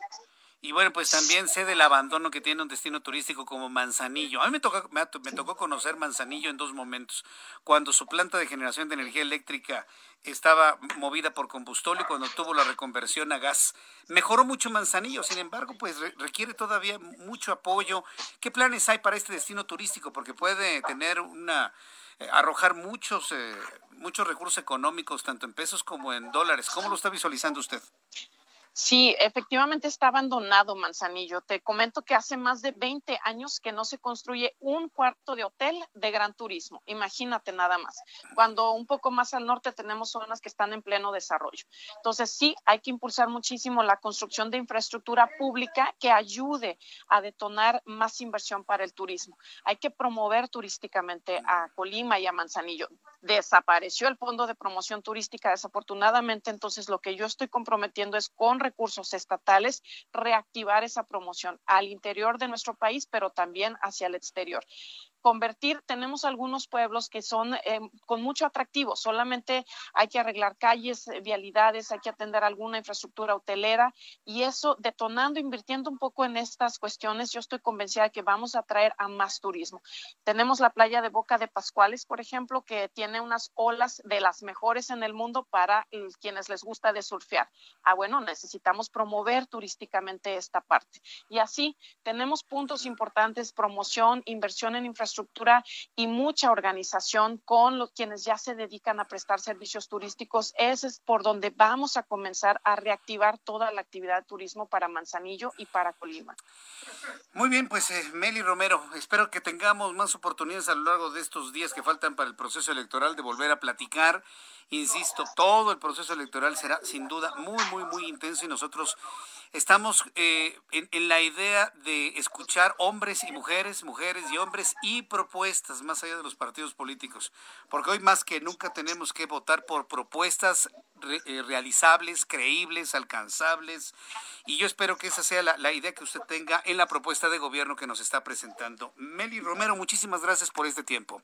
Y bueno, pues también sé del abandono que tiene un destino turístico como Manzanillo. A mí me tocó, me, tocó conocer Manzanillo en dos momentos. Cuando su planta de generación de energía eléctrica estaba movida por combustible y cuando tuvo la reconversión a gas. Mejoró mucho Manzanillo, sin embargo, pues requiere todavía mucho apoyo. ¿Qué planes hay para este destino turístico? Porque puede tener una eh, arrojar muchos eh, muchos recursos económicos tanto en pesos como en dólares. ¿Cómo lo está visualizando usted? Sí, efectivamente está abandonado Manzanillo. Te comento que hace más de 20 años que no se construye un cuarto de hotel de gran turismo. Imagínate nada más. Cuando un poco más al norte tenemos zonas que están en pleno desarrollo. Entonces, sí, hay que impulsar muchísimo la construcción de infraestructura pública que ayude a detonar más inversión para el turismo. Hay que promover turísticamente a Colima y a Manzanillo. Desapareció el fondo de promoción turística, desafortunadamente. Entonces, lo que yo estoy comprometiendo es con recursos estatales, reactivar esa promoción al interior de nuestro país, pero también hacia el exterior convertir, tenemos algunos pueblos que son eh, con mucho atractivo, solamente hay que arreglar calles, eh, vialidades, hay que atender alguna infraestructura hotelera y eso detonando, invirtiendo un poco en estas cuestiones, yo estoy convencida de que vamos a atraer a más turismo. Tenemos la playa de Boca de Pascuales, por ejemplo, que tiene unas olas de las mejores en el mundo para quienes les gusta de surfear. Ah, bueno, necesitamos promover turísticamente esta parte. Y así tenemos puntos importantes, promoción, inversión en infraestructura estructura y mucha organización con los quienes ya se dedican a prestar servicios turísticos. Ese es por donde vamos a comenzar a reactivar toda la actividad de turismo para Manzanillo y para Colima. Muy bien, pues eh, Meli Romero, espero que tengamos más oportunidades a lo largo de estos días que faltan para el proceso electoral de volver a platicar. Insisto, todo el proceso electoral será sin duda muy, muy, muy intenso y nosotros estamos eh, en, la idea de escuchar hombres y mujeres, mujeres y hombres y propuestas más allá de los partidos políticos, porque hoy más que nunca tenemos que votar por propuestas eh, realizables, creíbles, alcanzables, y yo espero que esa sea la, la idea que usted tenga en la propuesta de gobierno que nos está presentando. Meli Romero, muchísimas gracias por este tiempo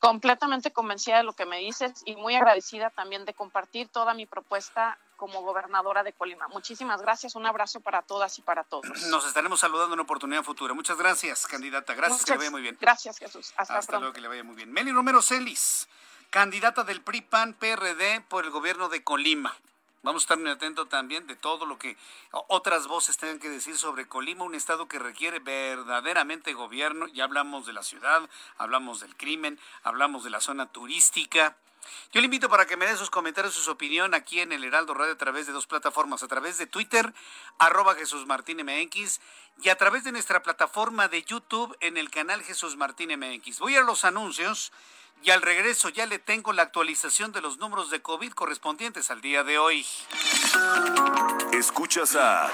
completamente convencida de lo que me dices y muy agradecida también de compartir toda mi propuesta como gobernadora de Colima. Muchísimas gracias, un abrazo para todas y para todos. Nos estaremos saludando en oportunidad futura. Muchas gracias, candidata. Gracias, que le vaya muy bien. Gracias, Jesús. Hasta, Hasta luego, que le vaya muy bien. Meli Romero Celis, candidata del PRI-PAN-PRD por el gobierno de Colima. Vamos a estar muy atentos también de todo lo que otras voces tengan que decir sobre Colima, un estado que requiere verdaderamente gobierno. Ya hablamos de la ciudad, hablamos del crimen, hablamos de la zona turística. Yo le invito para que me dé sus comentarios, su opinión aquí en el Heraldo Radio a través de dos plataformas, a través de Twitter, arroba Jesús Martín MX, y a través de nuestra plataforma de YouTube en el canal Jesús Martín MX. Voy a los anuncios y al regreso ya le tengo la actualización de los números de COVID correspondientes al día de hoy. Escuchas a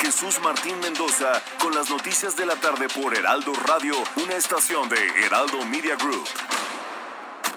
Jesús Martín Mendoza con las noticias de la tarde por Heraldo Radio, una estación de Heraldo Media Group.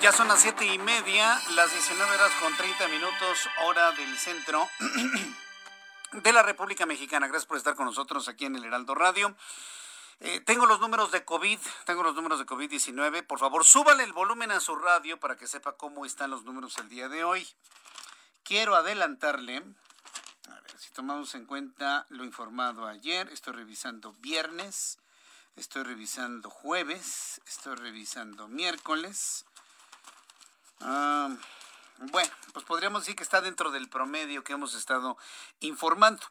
Ya son las siete y media, las 19 horas con 30 minutos, hora del centro. de la República Mexicana. Gracias por estar con nosotros aquí en el Heraldo Radio. Eh, tengo los números de COVID, tengo los números de COVID-19. Por favor, súbale el volumen a su radio para que sepa cómo están los números el día de hoy. Quiero adelantarle, a ver si tomamos en cuenta lo informado ayer, estoy revisando viernes, estoy revisando jueves, estoy revisando miércoles. Bueno, pues podríamos decir que está dentro del promedio que hemos estado informando.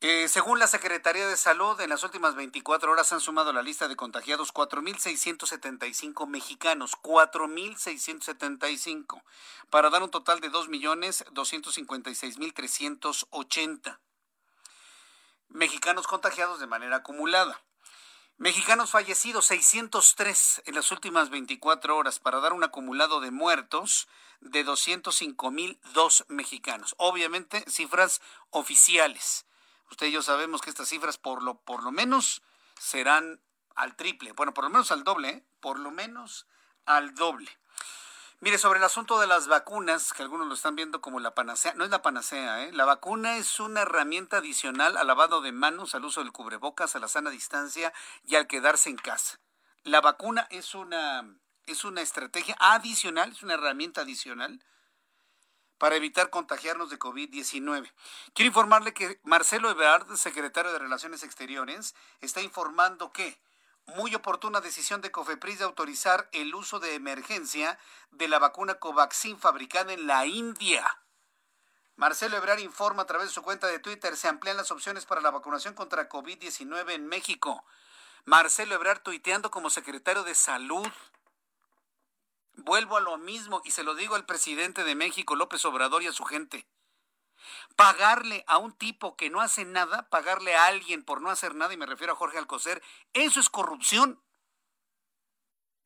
Eh, según la Secretaría de Salud, en las últimas 24 horas han sumado a la lista de contagiados 4.675 mexicanos, 4.675, para dar un total de 2.256.380 mexicanos contagiados de manera acumulada. Mexicanos fallecidos, 603 en las últimas 24 horas, para dar un acumulado de muertos de 205.002 mexicanos. Obviamente, cifras oficiales. Usted y yo sabemos que estas cifras por lo, por lo menos serán al triple, bueno, por lo menos al doble, ¿eh? por lo menos al doble. Mire, sobre el asunto de las vacunas, que algunos lo están viendo como la panacea, no es la panacea, ¿eh? La vacuna es una herramienta adicional al lavado de manos, al uso del cubrebocas, a la sana distancia y al quedarse en casa. La vacuna es una, es una estrategia adicional, es una herramienta adicional para evitar contagiarnos de COVID-19. Quiero informarle que Marcelo Ebrard, secretario de Relaciones Exteriores, está informando que muy oportuna decisión de Cofepris de autorizar el uso de emergencia de la vacuna Covaxin fabricada en la India. Marcelo Ebrard informa a través de su cuenta de Twitter, se amplían las opciones para la vacunación contra COVID-19 en México. Marcelo Ebrard tuiteando como secretario de Salud. Vuelvo a lo mismo y se lo digo al presidente de México, López Obrador, y a su gente. Pagarle a un tipo que no hace nada, pagarle a alguien por no hacer nada, y me refiero a Jorge Alcocer, eso es corrupción.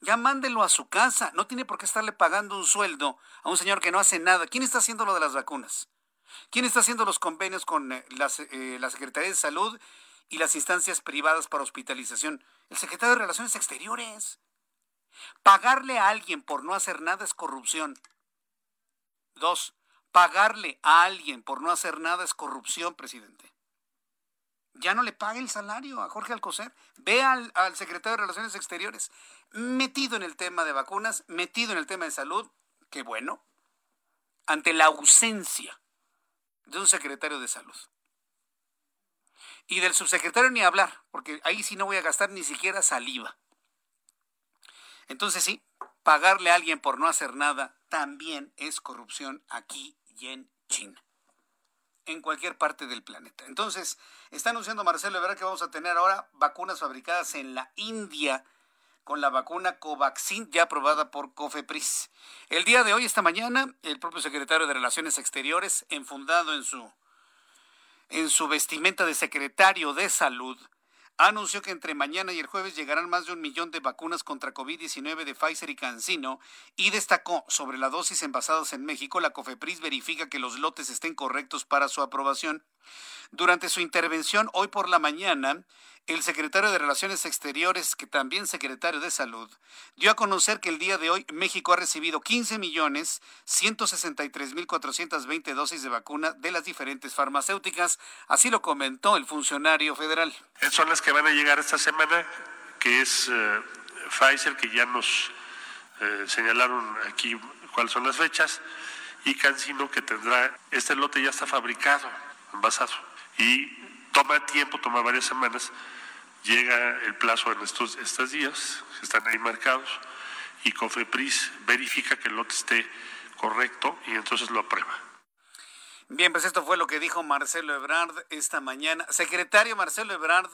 Ya mándelo a su casa. No tiene por qué estarle pagando un sueldo a un señor que no hace nada. ¿Quién está haciendo lo de las vacunas? ¿Quién está haciendo los convenios con eh, eh, la Secretaría de Salud y las instancias privadas para hospitalización? El secretario de Relaciones Exteriores. Pagarle a alguien por no hacer nada es corrupción. Dos, Pagarle a alguien por no hacer nada es corrupción, presidente. Ya no le pague el salario a Jorge Alcocer. Ve al, al secretario de Relaciones Exteriores metido en el tema de vacunas, metido en el tema de salud. Qué bueno. Ante la ausencia de un secretario de salud. Y del subsecretario ni hablar, porque ahí sí no voy a gastar ni siquiera saliva. Entonces sí, pagarle a alguien por no hacer nada también es corrupción aquí y en China. En cualquier parte del planeta. Entonces, está anunciando Marcelo Ebrard que vamos a tener ahora vacunas fabricadas en la India con la vacuna Covaxin ya aprobada por Cofepris. El día de hoy, esta mañana, el propio secretario de Relaciones Exteriores, enfundado en su, en su vestimenta de secretario de Salud, anunció que entre mañana y el jueves llegarán más de un millón de vacunas contra COVID-19 de Pfizer y CanSino y destacó sobre la dosis envasadas en México, la COFEPRIS verifica que los lotes estén correctos para su aprobación. Durante su intervención hoy por la mañana, el secretario de Relaciones Exteriores, que también secretario de Salud, dio a conocer que el día de hoy México ha recibido 15 millones 163 mil 420 dosis de vacuna de las diferentes farmacéuticas. Así lo comentó el funcionario federal. Son las que van a llegar esta semana, que es eh, Pfizer, que ya nos eh, señalaron aquí cuáles son las fechas, y CanSino, que tendrá, este lote ya está fabricado, envasado, y toma tiempo, toma varias semanas llega el plazo en estos, estos días, están ahí marcados, y COFEPRIS verifica que el lote esté correcto y entonces lo aprueba. Bien, pues esto fue lo que dijo Marcelo Ebrard esta mañana. Secretario Marcelo Ebrard,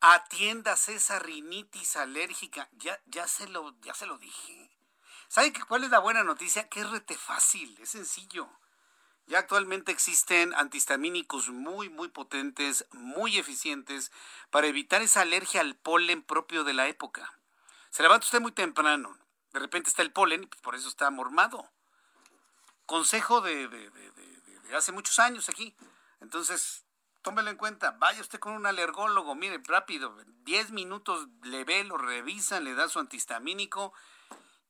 atiendas esa rinitis alérgica. Ya, ya, se, lo, ya se lo dije. ¿Sabe cuál es la buena noticia? Que rete fácil, es sencillo. Ya actualmente existen antihistamínicos muy, muy potentes, muy eficientes para evitar esa alergia al polen propio de la época. Se levanta usted muy temprano, de repente está el polen y pues, por eso está mormado. Consejo de, de, hace muchos años aquí. Entonces, tómelo en cuenta. Vaya usted con un alergólogo, mire, rápido, 10 minutos le ve, lo revisa, le da su antihistamínico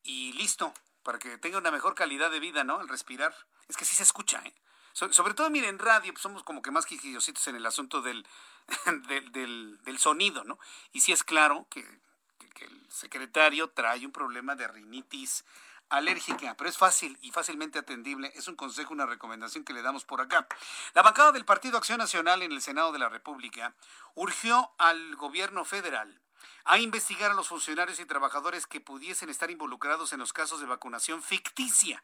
y listo, para que tenga una mejor calidad de vida, ¿no? Al respirar. Es que sí se escucha, ¿eh? sobre todo, miren, en radio pues somos como que más quisquillositos en el asunto del, del, sonido, ¿no? Y sí es claro que, el secretario trae un problema de rinitis alérgica, pero es fácil y fácilmente atendible. Es un consejo, una recomendación que le damos por acá. La bancada del Partido Acción Nacional en el Senado de la República urgió al gobierno federal a investigar a los funcionarios y trabajadores que pudiesen estar involucrados en los casos de vacunación ficticia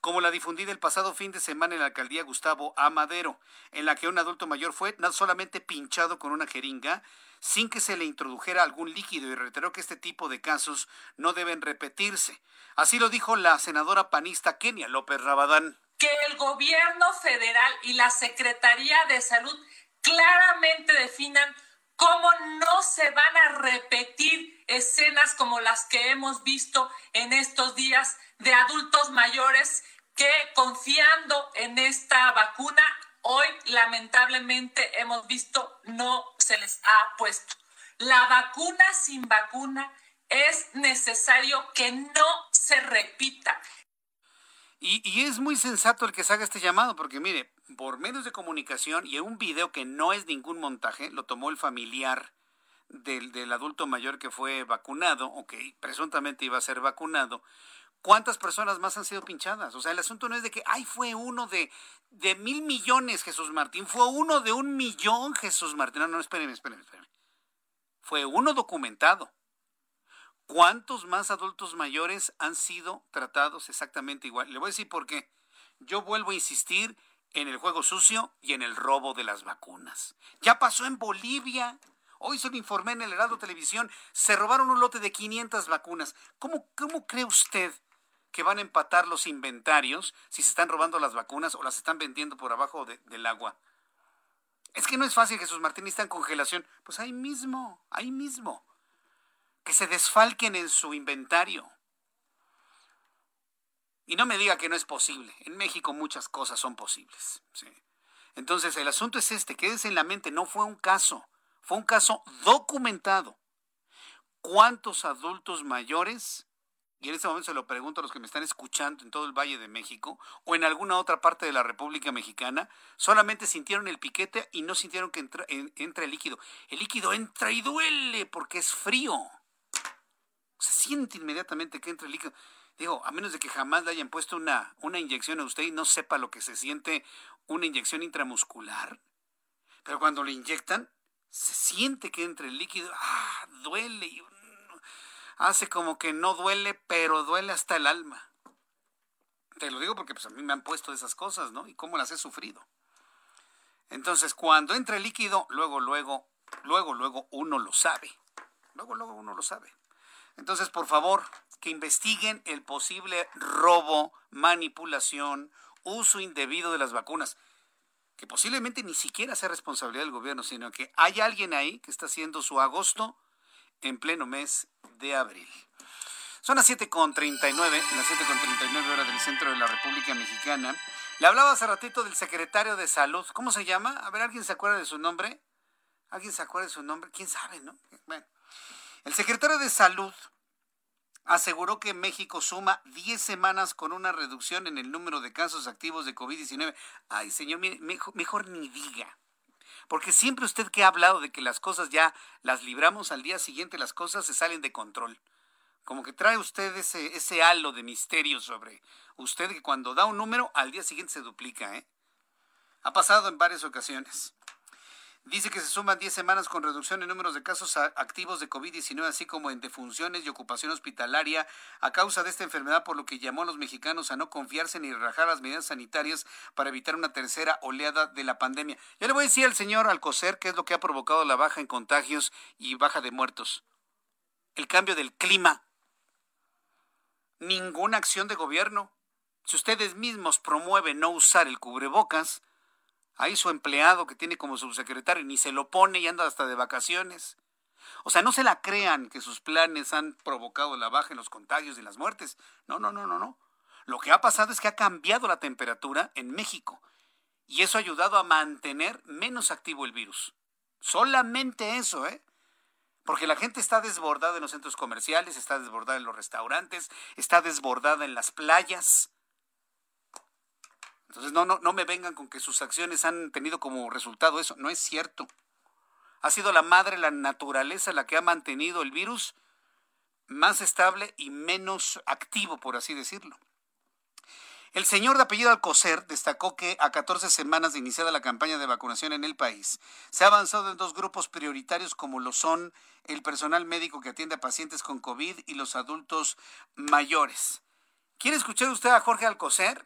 como la difundida el pasado fin de semana en la alcaldía Gustavo Amadero, en la que un adulto mayor fue no solamente pinchado con una jeringa, sin que se le introdujera algún líquido y reiteró que este tipo de casos no deben repetirse. Así lo dijo la senadora panista Kenia López Rabadán. Que el gobierno federal y la Secretaría de Salud claramente definan cómo no se van a repetir escenas como las que hemos visto en estos días de adultos mayores que confiando en esta vacuna, hoy lamentablemente hemos visto no se les ha puesto. La vacuna sin vacuna es necesario que no se repita. Y, es muy sensato el que se haga este llamado, porque mire, por medios de comunicación y en un video que no es ningún montaje, lo tomó el familiar del, del adulto mayor que fue vacunado, o que presuntamente iba a ser vacunado, ¿Cuántas personas más han sido pinchadas? O sea, el asunto no es de que, ay, fue uno de, de mil millones, Jesús Martín. Fue uno de un millón, Jesús Martín. No, no, espérenme, espérenme, espérenme. Fue uno documentado. ¿Cuántos más adultos mayores han sido tratados exactamente igual? Le voy a decir por qué. Yo vuelvo a insistir en el juego sucio y en el robo de las vacunas. Ya pasó en Bolivia. Hoy se lo informé en el Heraldo Televisión. Se robaron un lote de 500 vacunas. ¿Cómo, cómo cree usted que van a empatar los inventarios si se están robando las vacunas o las están vendiendo por abajo del agua? Es que no es fácil, Jesús Martín, está en congelación. Pues ahí mismo, ahí mismo que se desfalquen en su inventario. Y no me diga que no es posible. En México muchas cosas son posibles. Entonces el asunto es este, quédese en la mente, no fue un caso, fue un caso documentado. ¿Cuántos adultos mayores, y en este momento se lo pregunto a los que me están escuchando en todo el Valle de México o en alguna otra parte de la República Mexicana, solamente sintieron el piquete y no sintieron que entra, el líquido? El líquido entra y duele porque es frío se siente inmediatamente que entra el líquido. Digo, a menos de que jamás le hayan puesto una, una inyección a usted y no sepa lo que se siente una inyección intramuscular. Pero cuando le inyectan, se siente que entra el líquido, ah, duele. Y, hace como que no duele, pero duele hasta el alma. Te lo digo porque pues, a mí me han puesto esas cosas, ¿no? Y cómo las he sufrido. Entonces, cuando entra el líquido, luego, luego, luego, luego uno lo sabe. Luego, luego uno lo sabe. Entonces, por favor, que investiguen el posible robo, manipulación, uso indebido de las vacunas, que posiblemente ni siquiera sea responsabilidad del gobierno, sino que hay alguien ahí que está haciendo su agosto en pleno mes de abril. Son las 7.39, las 7.39 horas del centro de la República Mexicana. Le hablaba hace ratito del secretario de Salud. ¿Cómo se llama? A ver, ¿alguien se acuerda de su nombre? ¿Alguien se acuerda de su nombre? ¿Quién sabe, no? Bueno, el secretario de Salud aseguró que México suma 10 semanas con una reducción en el número de casos activos de COVID-19. Ay, señor, mejor, mejor, ni diga. Porque siempre usted que ha hablado de que las cosas ya las libramos al día siguiente, las cosas se salen de control. Como que trae usted ese, ese halo de misterio sobre usted que cuando da un número al día siguiente se duplica. ¿eh? Ha pasado en varias ocasiones. Dice que se suman 10 semanas con reducción en números de casos activos de COVID-19, así como en defunciones y ocupación hospitalaria a causa de esta enfermedad, por lo que llamó a los mexicanos a no confiarse ni relajar las medidas sanitarias para evitar una tercera oleada de la pandemia. Yo le voy a decir al señor Alcocer qué es lo que ha provocado la baja en contagios y baja de muertos. El cambio del clima. Ninguna acción de gobierno. Si ustedes mismos promueven no usar el cubrebocas, Ahí su empleado que tiene como subsecretario ni se lo pone y anda hasta de vacaciones. O sea, no se la crean que sus planes han provocado la baja en los contagios y las muertes. No, no, no, no, no. Lo que ha pasado es que ha cambiado la temperatura en México y eso ha ayudado a mantener menos activo el virus. Solamente eso, ¿eh? Porque la gente está desbordada en los centros comerciales, está desbordada en los restaurantes, está desbordada en las playas. Entonces, no, no, no me vengan con que sus acciones han tenido como resultado eso. No es cierto. Ha sido la madre, la naturaleza, la que ha mantenido el virus más estable y menos activo, por así decirlo. El señor de apellido Alcocer destacó que a 14 semanas de iniciada la campaña de vacunación en el país, se ha avanzado en dos grupos prioritarios como lo son el personal médico que atiende a pacientes con COVID y los adultos mayores. ¿Quiere escuchar usted a Jorge Alcocer?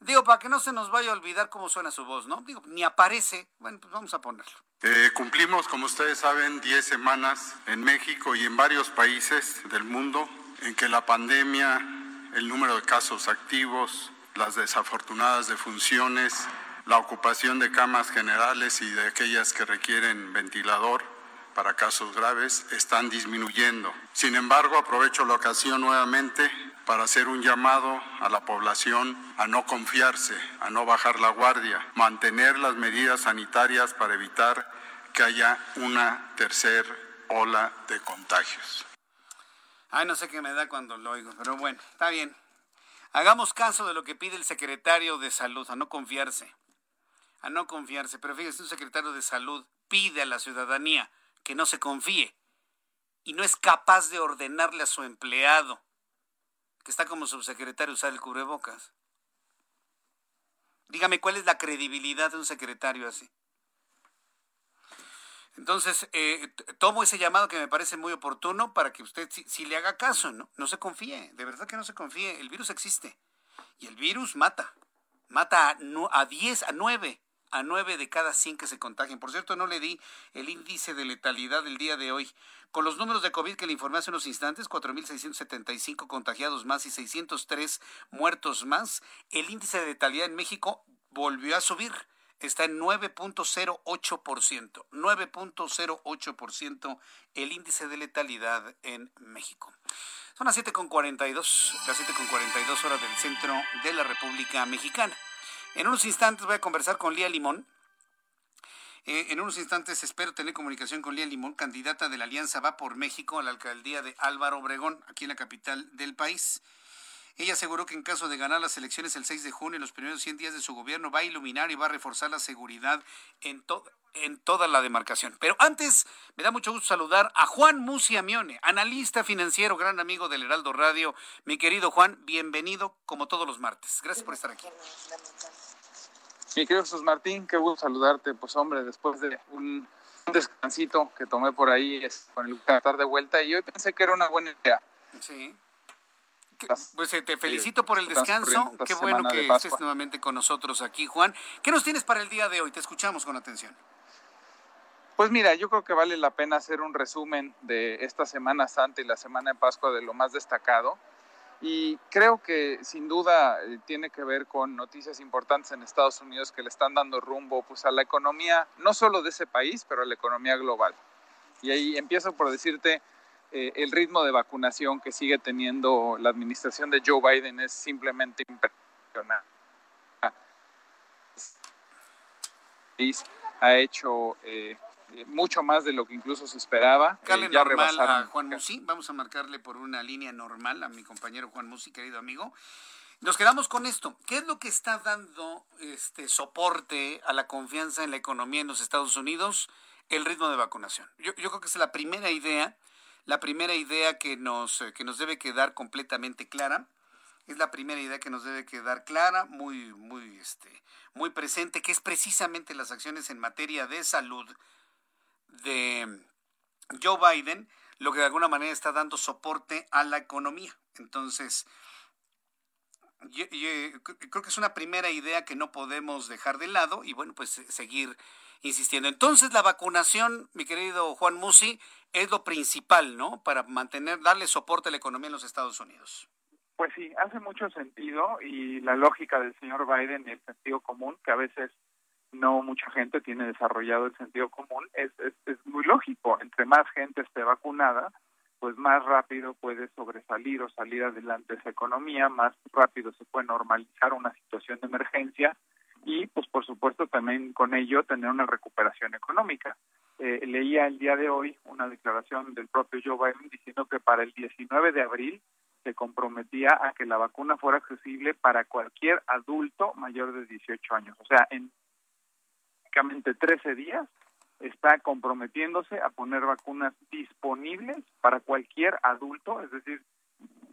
Digo, para que no se nos vaya a olvidar cómo suena su voz, ¿no? Digo, ni aparece. Bueno, pues vamos a ponerlo. Eh, cumplimos, como ustedes saben, 10 semanas en México y en varios países del mundo en que la pandemia, el número de casos activos, las desafortunadas defunciones, la ocupación de camas generales y de aquellas que requieren ventilador, para casos graves están disminuyendo. Sin embargo, aprovecho la ocasión nuevamente para hacer un llamado a la población a no confiarse, a no bajar la guardia, mantener las medidas sanitarias para evitar que haya una tercera ola de contagios. Ay, no sé qué me da cuando lo oigo, pero bueno, está bien. Hagamos caso de lo que pide el secretario de salud, a no confiarse, a no confiarse. Pero fíjese, un secretario de salud pide a la ciudadanía que no se confíe y no es capaz de ordenarle a su empleado que está como subsecretario usar el cubrebocas. Dígame, ¿cuál es la credibilidad de un secretario así? Entonces, eh, tomo ese llamado que me parece muy oportuno para que usted si, le haga caso, ¿no? No se confíe, de verdad que no se confíe. El virus existe y el virus mata. Mata a, a 10, a 9, a 9 de cada 100 que se contagian. Por cierto, no le di el índice de letalidad del día de hoy. Con los números de COVID que le informé hace unos instantes, 4.675 contagiados más y 603 muertos más, el índice de letalidad en México volvió a subir. Está en 9.08%. 9.08% el índice de letalidad en México. Son las 7.42, las 7.42 horas del centro de la República Mexicana. En unos instantes voy a conversar con Lía Limón, eh, en unos instantes espero tener comunicación con Lía Limón, candidata de la Alianza Va por México a la alcaldía de Álvaro Obregón, aquí en la capital del país. Ella aseguró que en caso de ganar las elecciones el 6 de junio, en los primeros 100 días de su gobierno, va a iluminar y va a reforzar la seguridad en, en toda la demarcación. Pero antes, me da mucho gusto saludar a Juan Musiamione, analista financiero, gran amigo del Heraldo Radio. Mi querido Juan, bienvenido como todos los martes. Gracias por estar aquí. Mi querido Jesús Martín, qué gusto saludarte. Pues hombre, después de un descansito que tomé por ahí con el estar de vuelta y hoy pensé que era una buena idea. Sí. Pues eh, te felicito por el descanso. Qué bueno que estés nuevamente con nosotros aquí, Juan. ¿Qué nos tienes para el día de hoy? Te escuchamos con atención. Pues mira, yo creo que vale la pena hacer un resumen de esta Semana Santa y la Semana de Pascua de lo más destacado. Y creo que sin duda eh, tiene que ver con noticias importantes en Estados Unidos que le están dando rumbo pues, a la economía, no solo de ese país, pero a la economía global. Y ahí empiezo por decirte, eh, el ritmo de vacunación que sigue teniendo la administración de Joe Biden es simplemente impresionante. Ha hecho eh, mucho más de lo que incluso se esperaba. Marcarle ya normal a Juan Musi, vamos a marcarle por una línea normal a mi compañero Juan Musi, querido amigo. Nos quedamos con esto. ¿Qué es lo que está dando este soporte a la confianza en la economía en los Estados Unidos? El ritmo de vacunación. Yo, yo creo que es la primera idea, la primera idea que nos, que nos debe quedar completamente clara. Es la primera idea que nos debe quedar clara, muy, muy, este, muy presente, que es precisamente las acciones en materia de salud de Joe Biden, lo que de alguna manera está dando soporte a la economía. Entonces, yo, creo que es una primera idea que no podemos dejar de lado y bueno, pues seguir insistiendo. Entonces, la vacunación, mi querido Juan Musi, es lo principal, ¿no? Para mantener, darle soporte a la economía en los Estados Unidos. Pues sí, hace mucho sentido y la lógica del señor Biden y el sentido común, que a veces no mucha gente tiene desarrollado el sentido común, es, es, muy lógico. Entre más gente esté vacunada, pues más rápido puede sobresalir o salir adelante esa economía, más rápido se puede normalizar una situación de emergencia y, pues por supuesto, también con ello tener una recuperación económica. Eh, leía el día de hoy una declaración del propio Joe Biden diciendo que para el 19 de abril se comprometía a que la vacuna fuera accesible para cualquier adulto mayor de 18 años. O sea, en prácticamente 13 días está comprometiéndose a poner vacunas disponibles para cualquier adulto, es decir,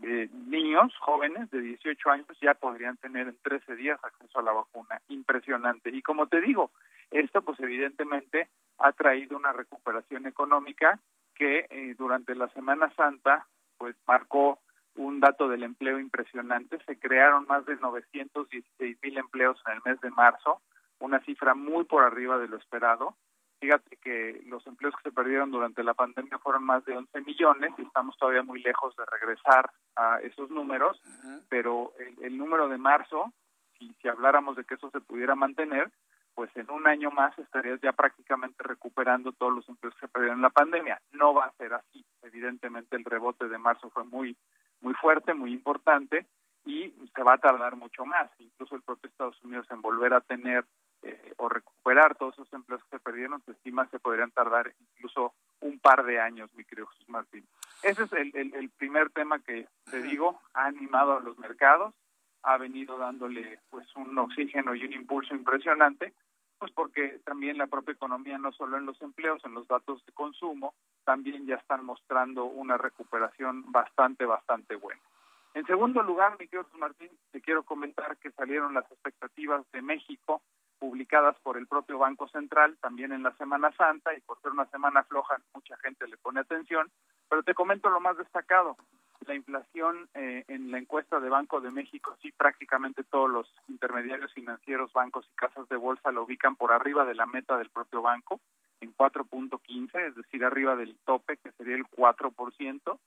eh, niños jóvenes de 18 años ya podrían tener en 13 días acceso a la vacuna. Impresionante. Y como te digo, esto pues evidentemente ha traído una recuperación económica que eh, durante la Semana Santa pues marcó un dato del empleo impresionante. Se crearon más de 916 mil empleos en el mes de marzo, una cifra muy por arriba de lo esperado. Fíjate que los empleos que se perdieron durante la pandemia fueron más de 11 millones y estamos todavía muy lejos de regresar a esos números, pero el, número de marzo, si, si habláramos de que eso se pudiera mantener, pues en un año más estarías ya prácticamente recuperando todos los empleos que se perdieron en la pandemia. No va a ser así. Evidentemente el rebote de marzo fue muy, muy fuerte, muy importante y se va a tardar mucho más. Incluso el propio Estados Unidos en volver a tener eh, o recuperar todos esos empleos que se perdieron, se estima se podrían tardar incluso un par de años, mi querido Jesús Martín. Ese es el, el primer tema que te digo, ha animado a los mercados, ha venido dándole pues un oxígeno y un impulso impresionante, pues porque también la propia economía, no solo en los empleos, en los datos de consumo, también ya están mostrando una recuperación bastante, bastante buena. En segundo lugar, mi querido Martín, te quiero comentar que salieron las expectativas de México publicadas por el propio Banco Central también en la Semana Santa y por ser una semana floja mucha gente le pone atención, pero te comento lo más destacado. La inflación eh, en la encuesta de Banco de México, sí, prácticamente todos los intermediarios financieros, bancos y casas de bolsa lo ubican por arriba de la meta del propio banco, en 4.15, es decir, arriba del tope, que sería el 4%.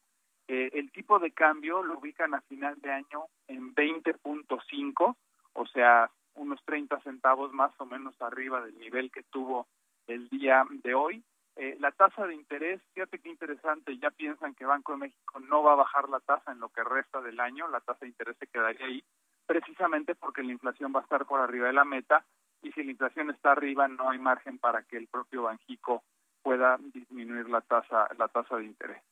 Eh, el tipo de cambio lo ubican a final de año en 20.5, o sea, unos 30 centavos más o menos arriba del nivel que tuvo el día de hoy. Eh, la tasa de interés, fíjate qué interesante, ya piensan que Banco de México no va a bajar la tasa en lo que resta del año, la tasa de interés se quedaría ahí, precisamente porque la inflación va a estar por arriba de la meta y si la inflación está arriba no hay margen para que el propio Banjico pueda disminuir la tasa la tasa de interés.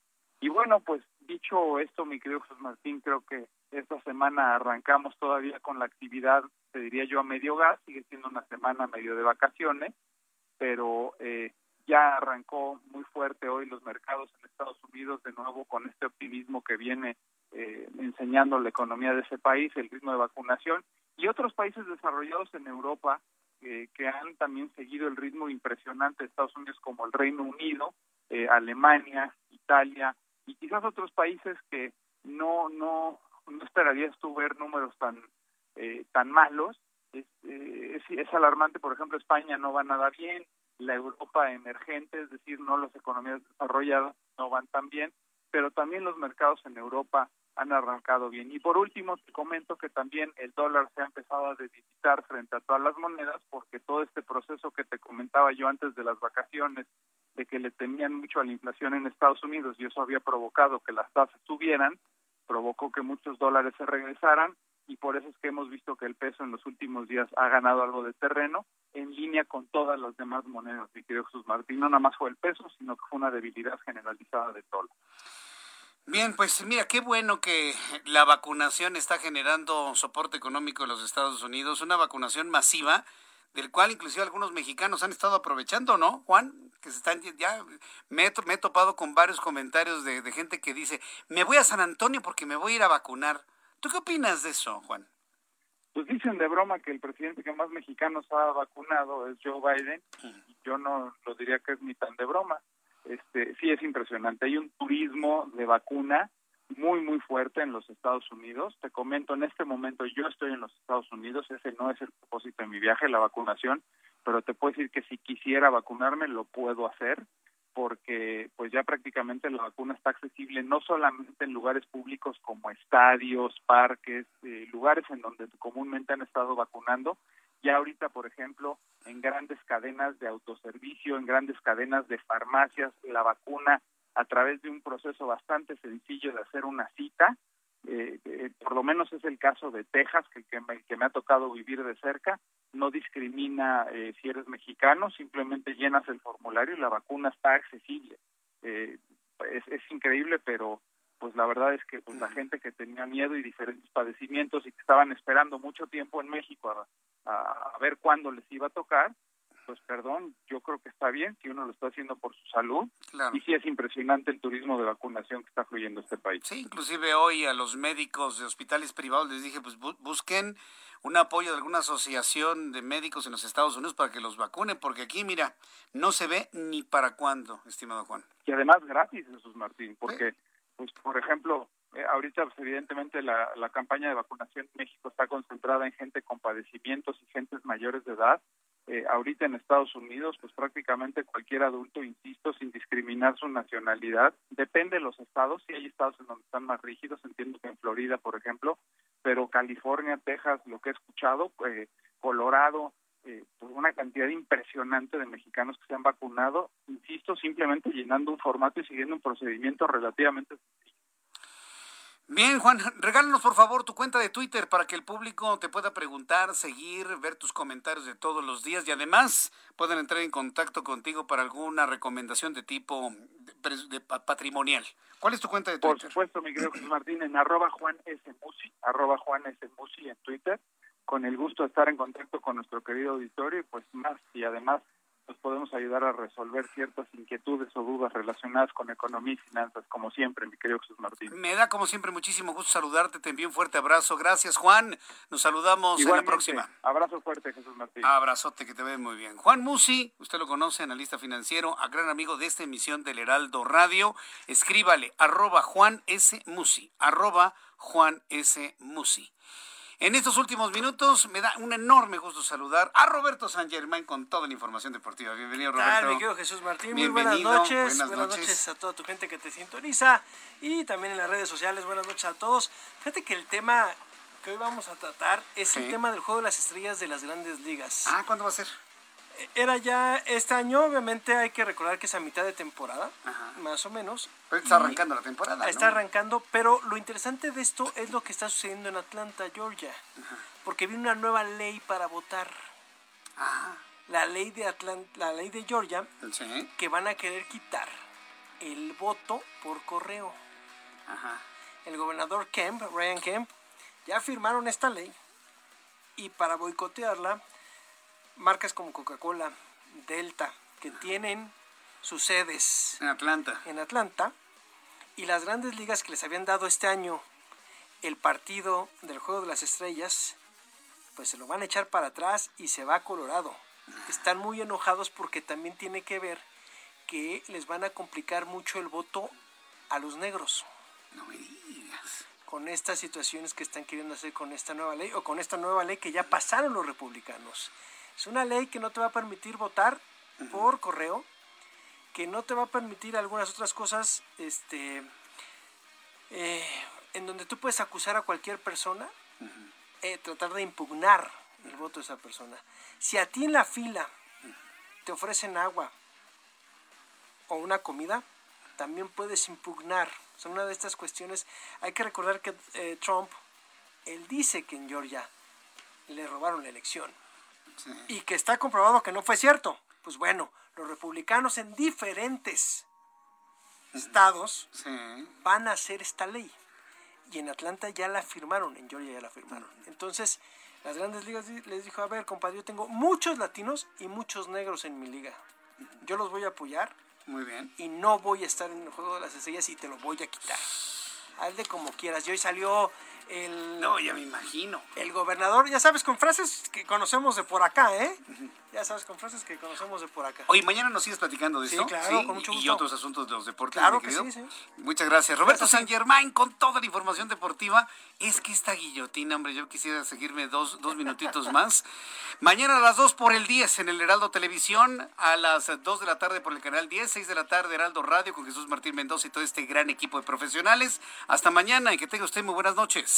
Y bueno, pues dicho esto, mi querido José Martín, creo que esta semana arrancamos todavía con la actividad, te diría yo, a medio gas, sigue siendo una semana medio de vacaciones, pero eh, ya arrancó muy fuerte hoy los mercados en Estados Unidos de nuevo con este optimismo que viene eh, enseñando la economía de ese país, el ritmo de vacunación y otros países desarrollados en Europa eh, que han también seguido el ritmo impresionante de Estados Unidos como el Reino Unido, eh, Alemania, Italia y quizás otros países que no no no esperarías tú ver números tan tan malos es, es, es alarmante por ejemplo España no va nada bien la Europa emergente, es decir, no las economías desarrolladas no van tan bien, pero también los mercados en Europa han arrancado bien. Y por último, te comento que también el dólar se ha empezado a debilitar frente a todas las monedas porque todo este proceso que te comentaba yo antes de las vacaciones, de que le temían mucho a la inflación en Estados Unidos y eso había provocado que las tasas subieran, provocó que muchos dólares se regresaran y por eso es que hemos visto que el peso en los últimos días ha ganado algo de terreno en línea con todas las demás monedas, mi querido Jesús Martín. No nada más fue el peso, sino que fue una debilidad generalizada de todo. Bien, pues mira, qué bueno que la vacunación está generando soporte económico en los Estados Unidos, una vacunación masiva del cual inclusive algunos mexicanos han estado aprovechando, ¿no, Juan? Que se están ya me he, me he topado con varios comentarios de, de gente que dice, me voy a San Antonio porque me voy a ir a vacunar. ¿Tú qué opinas de eso, Juan? Pues dicen de broma que el presidente que más mexicanos ha vacunado es Joe Biden. Y yo no lo diría que es ni tan de broma. Este, sí es impresionante. Hay un turismo de vacuna muy muy fuerte en los Estados Unidos. Te comento, en este momento yo estoy en los Estados Unidos, ese no es el propósito de mi viaje, la vacunación, pero te puedo decir que si quisiera vacunarme lo puedo hacer porque pues ya prácticamente la vacuna está accesible no solamente en lugares públicos como estadios, parques, eh, lugares en donde comúnmente han estado vacunando, ya ahorita, por ejemplo, en grandes cadenas de autoservicio, en grandes cadenas de farmacias, la vacuna a través de un proceso bastante sencillo de hacer una cita, eh, eh, por lo menos es el caso de Texas, que, que, me, que me ha tocado vivir de cerca, no discrimina eh, si eres mexicano, simplemente llenas el formulario y la vacuna está accesible. Eh, es, es, increíble, pero pues la verdad es que pues, la gente que tenía miedo y diferentes padecimientos y que estaban esperando mucho tiempo en México a, a, a ver cuándo les iba a tocar, pues perdón, yo creo que está bien que uno lo está haciendo por su salud claro. y sí es impresionante el turismo de vacunación que está fluyendo este país. Sí, inclusive hoy a los médicos de hospitales privados les dije, pues busquen un apoyo de alguna asociación de médicos en los Estados Unidos para que los vacunen, porque aquí, mira, no se ve ni para cuándo, estimado Juan. Y además gratis, Jesús Martín, porque, ¿Sí? pues por ejemplo, eh, ahorita pues, evidentemente la, la campaña de vacunación en México está concentrada en gente con padecimientos y gentes mayores de edad, eh, ahorita en Estados Unidos, pues prácticamente cualquier adulto, insisto, sin discriminar su nacionalidad, depende de los estados, si hay estados en donde están más rígidos, entiendo que en Florida, por ejemplo, pero California, Texas, lo que he escuchado, eh, Colorado, eh, pues, una cantidad impresionante de mexicanos que se han vacunado, insisto, simplemente llenando un formato y siguiendo un procedimiento relativamente sencillo. Bien, Juan, regálanos por favor tu cuenta de Twitter para que el público te pueda preguntar, seguir, ver tus comentarios de todos los días y además puedan entrar en contacto contigo para alguna recomendación de tipo de, patrimonial. ¿Cuál es tu cuenta de Twitter? Por supuesto, mi querido Jesús Martín, en arroba Juan S. Musi, arroba Juan S. Musi en Twitter. Con el gusto de estar en contacto con nuestro querido auditorio y pues más y además nos podemos ayudar a resolver ciertas inquietudes o dudas relacionadas con economía y finanzas, como siempre, mi querido Jesús Martín. Me da como siempre muchísimo gusto saludarte, te envío un fuerte abrazo. Gracias, Juan. Nos saludamos en la próxima. Abrazo fuerte, Jesús Martín. Abrazote, que te ve muy bien. Juan Musi, usted lo conoce, analista financiero, a gran amigo de esta emisión del Heraldo Radio. Escríbale, arroba Juan S. Musi, arroba Juan S. Musi. En estos últimos minutos me da un enorme gusto saludar a Roberto San Germán con toda la información deportiva. Bienvenido, Roberto. Tal, mi querido Jesús Martín, muy buenas noches. Buenas, noches. a toda tu gente que te sintoniza y también en las redes sociales. Buenas noches a todos. Fíjate que el tema que hoy vamos a tratar es el tema del juego de las estrellas de las grandes ligas. Ah, ¿cuándo va a ser? Era ya este año, obviamente hay que recordar que es a mitad de temporada, más o menos. Pero está arrancando la temporada. Está arrancando, pero lo interesante de esto es lo que está sucediendo en Atlanta, Georgia, porque viene una nueva ley para votar. La ley de Atlanta, la ley de Georgia, que van a querer quitar el voto por correo. El gobernador Kemp, Ryan Kemp, ya firmaron esta ley y para boicotearla marcas como Coca-Cola, Delta, que tienen sus sedes en Atlanta. En Atlanta. Y las grandes ligas que les habían dado este año el partido del Juego de las Estrellas, pues se lo van a echar para atrás y se va a Colorado. Están muy enojados porque también tiene que ver que les van a complicar mucho el voto a los negros. No me digas. Con estas situaciones que están queriendo hacer con esta nueva ley o con esta nueva ley que ya pasaron los republicanos. Es una ley que no te va a permitir votar por correo, que no te va a permitir algunas otras cosas, este, eh, en donde tú puedes acusar a cualquier persona, eh, tratar de impugnar el voto de esa persona. Si a ti en la fila te ofrecen agua o una comida, también puedes impugnar. Son una de estas cuestiones. Hay que recordar que eh, Trump, él dice que en Georgia le robaron la elección y que está comprobado que no fue cierto. Pues bueno, los republicanos en diferentes estados van a hacer esta ley. Y en Atlanta ya la firmaron, en Georgia ya la firmaron. Entonces, las grandes ligas les dijo, a ver, compadre, yo tengo muchos latinos y muchos negros en mi liga. Yo los voy a apoyar. Muy bien. Y no voy a estar en el juego de las estrellas y te lo voy a quitar. Hazle como quieras. Y hoy salió el... No, ya me imagino. El gobernador, ya sabes, con frases que conocemos de por acá, ¿eh? Ya sabes, con frases que conocemos de por acá. Oye, mañana nos sigues platicando de sí, esto. Claro, con mucho gusto. Y otros asuntos de los deportes. Claro que sí, sí. Muchas gracias. Roberto San Germán con toda la información deportiva. Es que esta guillotina, hombre, yo quisiera seguirme dos, dos minutitos más. mañana a las 2 por el 10 en el Heraldo Televisión, a las 2 de la tarde por el canal 10, 6 de la tarde Heraldo Radio con Jesús Martín Mendoza y todo este gran equipo de profesionales. Hasta mañana y que tenga usted muy buenas noches.